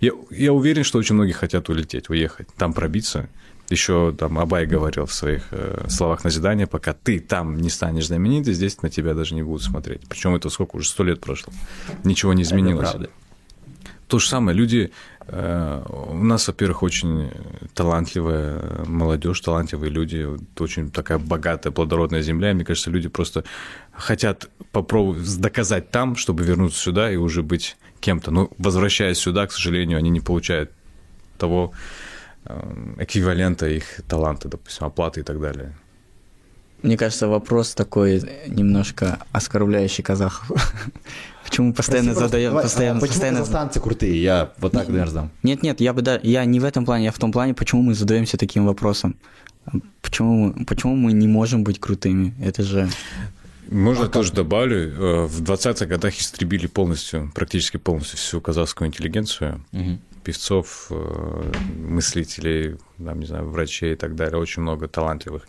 Я, я уверен, что очень многие хотят улететь, уехать, там пробиться. Еще там Абай говорил в своих э, словах назидания, пока ты там не станешь знаменитый, здесь на тебя даже не будут смотреть. Причем это сколько уже сто лет прошло, ничего не изменилось. правда. То же самое, люди, э, у нас, во-первых, очень талантливая молодежь, талантливые люди, очень такая богатая, плодородная земля, мне кажется, люди просто хотят попробовать доказать там, чтобы вернуться сюда и уже быть кем-то. Но возвращаясь сюда, к сожалению, они не получают того э, эквивалента их таланта, допустим, оплаты и так далее. Мне кажется, вопрос такой немножко оскорбляющий казахов. Почему мы постоянно просто, задаем, давай, а постоянно, Почему постоянно... казахстанцы крутые? Я вот так, наверное, сдам. Нет, нет, я бы да, я не в этом плане, я в том плане, почему мы задаемся таким вопросом. Почему, мы- почему мы не можем быть крутыми? Это же... Можно тоже добавлю, э, в 20-х годах истребили полностью, практически полностью всю казахскую интеллигенцию, певцов, э, мыслителей, там, не знаю, врачей и так далее, очень много талантливых.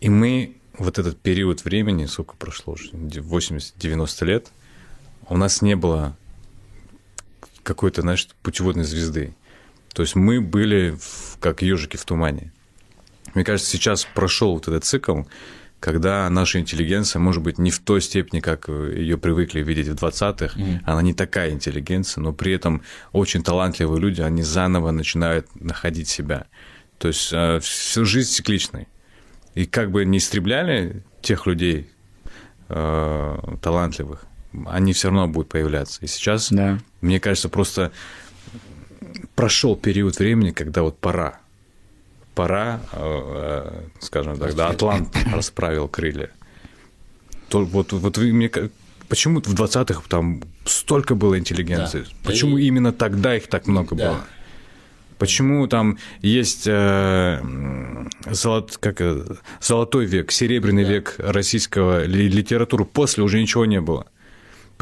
И мы вот этот период времени, сколько прошло уже, 80-90 лет, у нас не было какой-то, знаешь, путеводной звезды. То есть мы были в- как ежики в тумане. Мне кажется, сейчас прошел вот этот цикл, когда наша интеллигенция, может быть, не в той степени, как ее привыкли видеть в 20-х, она не такая интеллигенция, но при этом очень талантливые люди, они заново начинают находить себя. То есть э, всю жизнь цикличной. И как бы не истребляли тех людей э, талантливых, они все равно будут появляться. И сейчас, Да. мне кажется, просто прошел период времени, когда вот пора. Пора, э, э, скажем так, да, Атлант расправил крылья. То, вот, вот вы мне Почему в 20-х там столько было интеллигенции? Да. Почему И- именно тогда их так много Да. было? Почему там есть э, золот- как, э, золотой век, серебряный век российского ли- литературы, после уже ничего не было?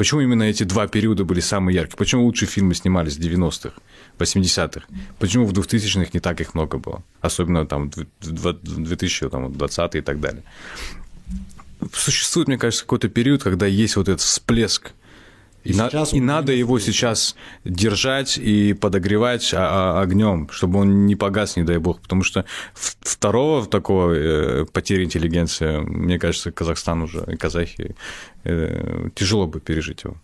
Почему именно эти два периода были самые яркие? Почему лучшие фильмы снимались в 90-х, 80-х? Почему в 2000-х не так их много было? Особенно там в дв- в 2020 и так далее. Существует, мне кажется, какой-то период, когда есть вот этот всплеск. И, на- сейчас и надо его всплеск. сейчас держать и подогревать а- а- огнем, чтобы он не погас, не дай бог. Потому что второго такого э, потери интеллигенции, мне кажется, Казахстан уже и казахи э, тяжело бы пережить его.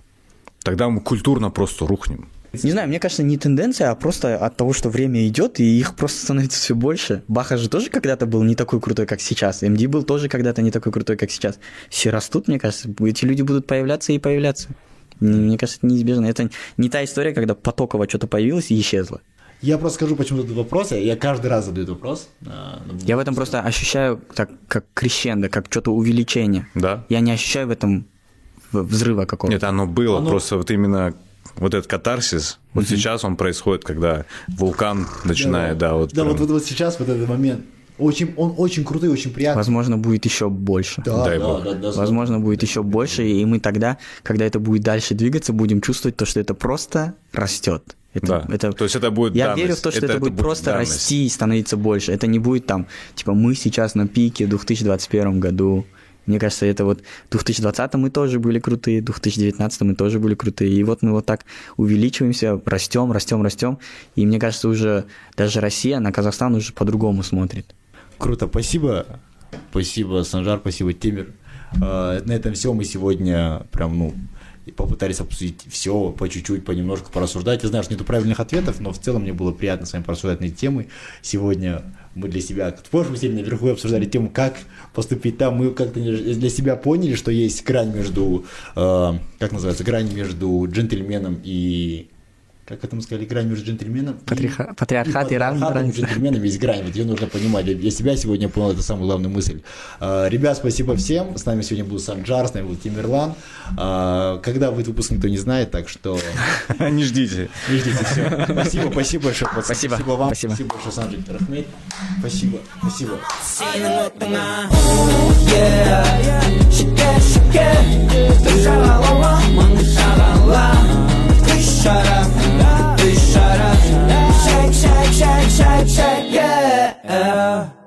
Тогда мы культурно просто рухнем. Не знаю, мне кажется, не тенденция, а просто от того, что время идет, и их просто становится все больше. Баха же тоже когда-то был не такой крутой, как сейчас. МД был тоже когда-то не такой крутой, как сейчас. Все растут, мне кажется, эти люди будут появляться и появляться. Мне кажется, это неизбежно. Это не та история, когда потоково что-то появилось и исчезло. Я просто скажу, почему задаю вопрос. Я каждый раз задаю этот вопрос. а, Я в этом просто ощущаю так, как крещендо, как что-то увеличение. Да? Я не ощущаю в этом взрыва какого-то. Нет, оно было, Оно- просто вот именно вот этот катарсис, вот сейчас он происходит, когда вулкан начинает, да, вот Да, прям- вот, вот, вот сейчас вот этот момент. Очень, он очень крутой, очень приятный. Возможно, будет еще больше. Да, Дай да, бог. да, да, Возможно, будет еще больше, и мы тогда, когда это будет дальше двигаться, будем чувствовать то, что это просто растет. Это, Да. это- То есть это будет Я данность. верю в то, что Это- это, это будет будет просто данность. расти и становиться больше. Это не будет там, типа, мы сейчас на пике в 2021 году. Мне кажется, это вот в 2020 мы тоже были крутые, в 2019 мы тоже были крутые. И вот мы вот так увеличиваемся, растем, растем, растем. И мне кажется, уже даже Россия на Казахстан уже по-другому смотрит. Круто, спасибо. Спасибо, Санжар, спасибо, Темир. А, На этом все. Мы сегодня прям, ну, попытались обсудить все по чуть-чуть, понемножку порассуждать. Я знаю, что нету правильных ответов, но в целом мне было приятно с вами порассуждать на эти темы. Сегодня мы для себя, в прошлом серии наверху обсуждали тему, как поступить там. Мы как-то для себя поняли, что есть грань между, э, как называется, грань между джентльменом и как это мы сказали, игра между джентльменом Патриха... и... Патриархат и, и равенство. джентльменами есть грань, вот ее нужно понимать. Я себя сегодня понял, это самая главная мысль. А, ребят, спасибо всем. С нами сегодня был Санджар, с нами был Тимирлан. А, когда выйдет выпуск, никто не знает, так что... Не ждите. Не ждите, все. Спасибо, спасибо большое. Спасибо. Спасибо вам. Спасибо, спасибо большое, Санджик Тарахмей. Спасибо, спасибо. Шикер, шикер, ты шаралала, мы шарала, ты шарала. Shut Shake, shake, shake, shake, shake, yeah.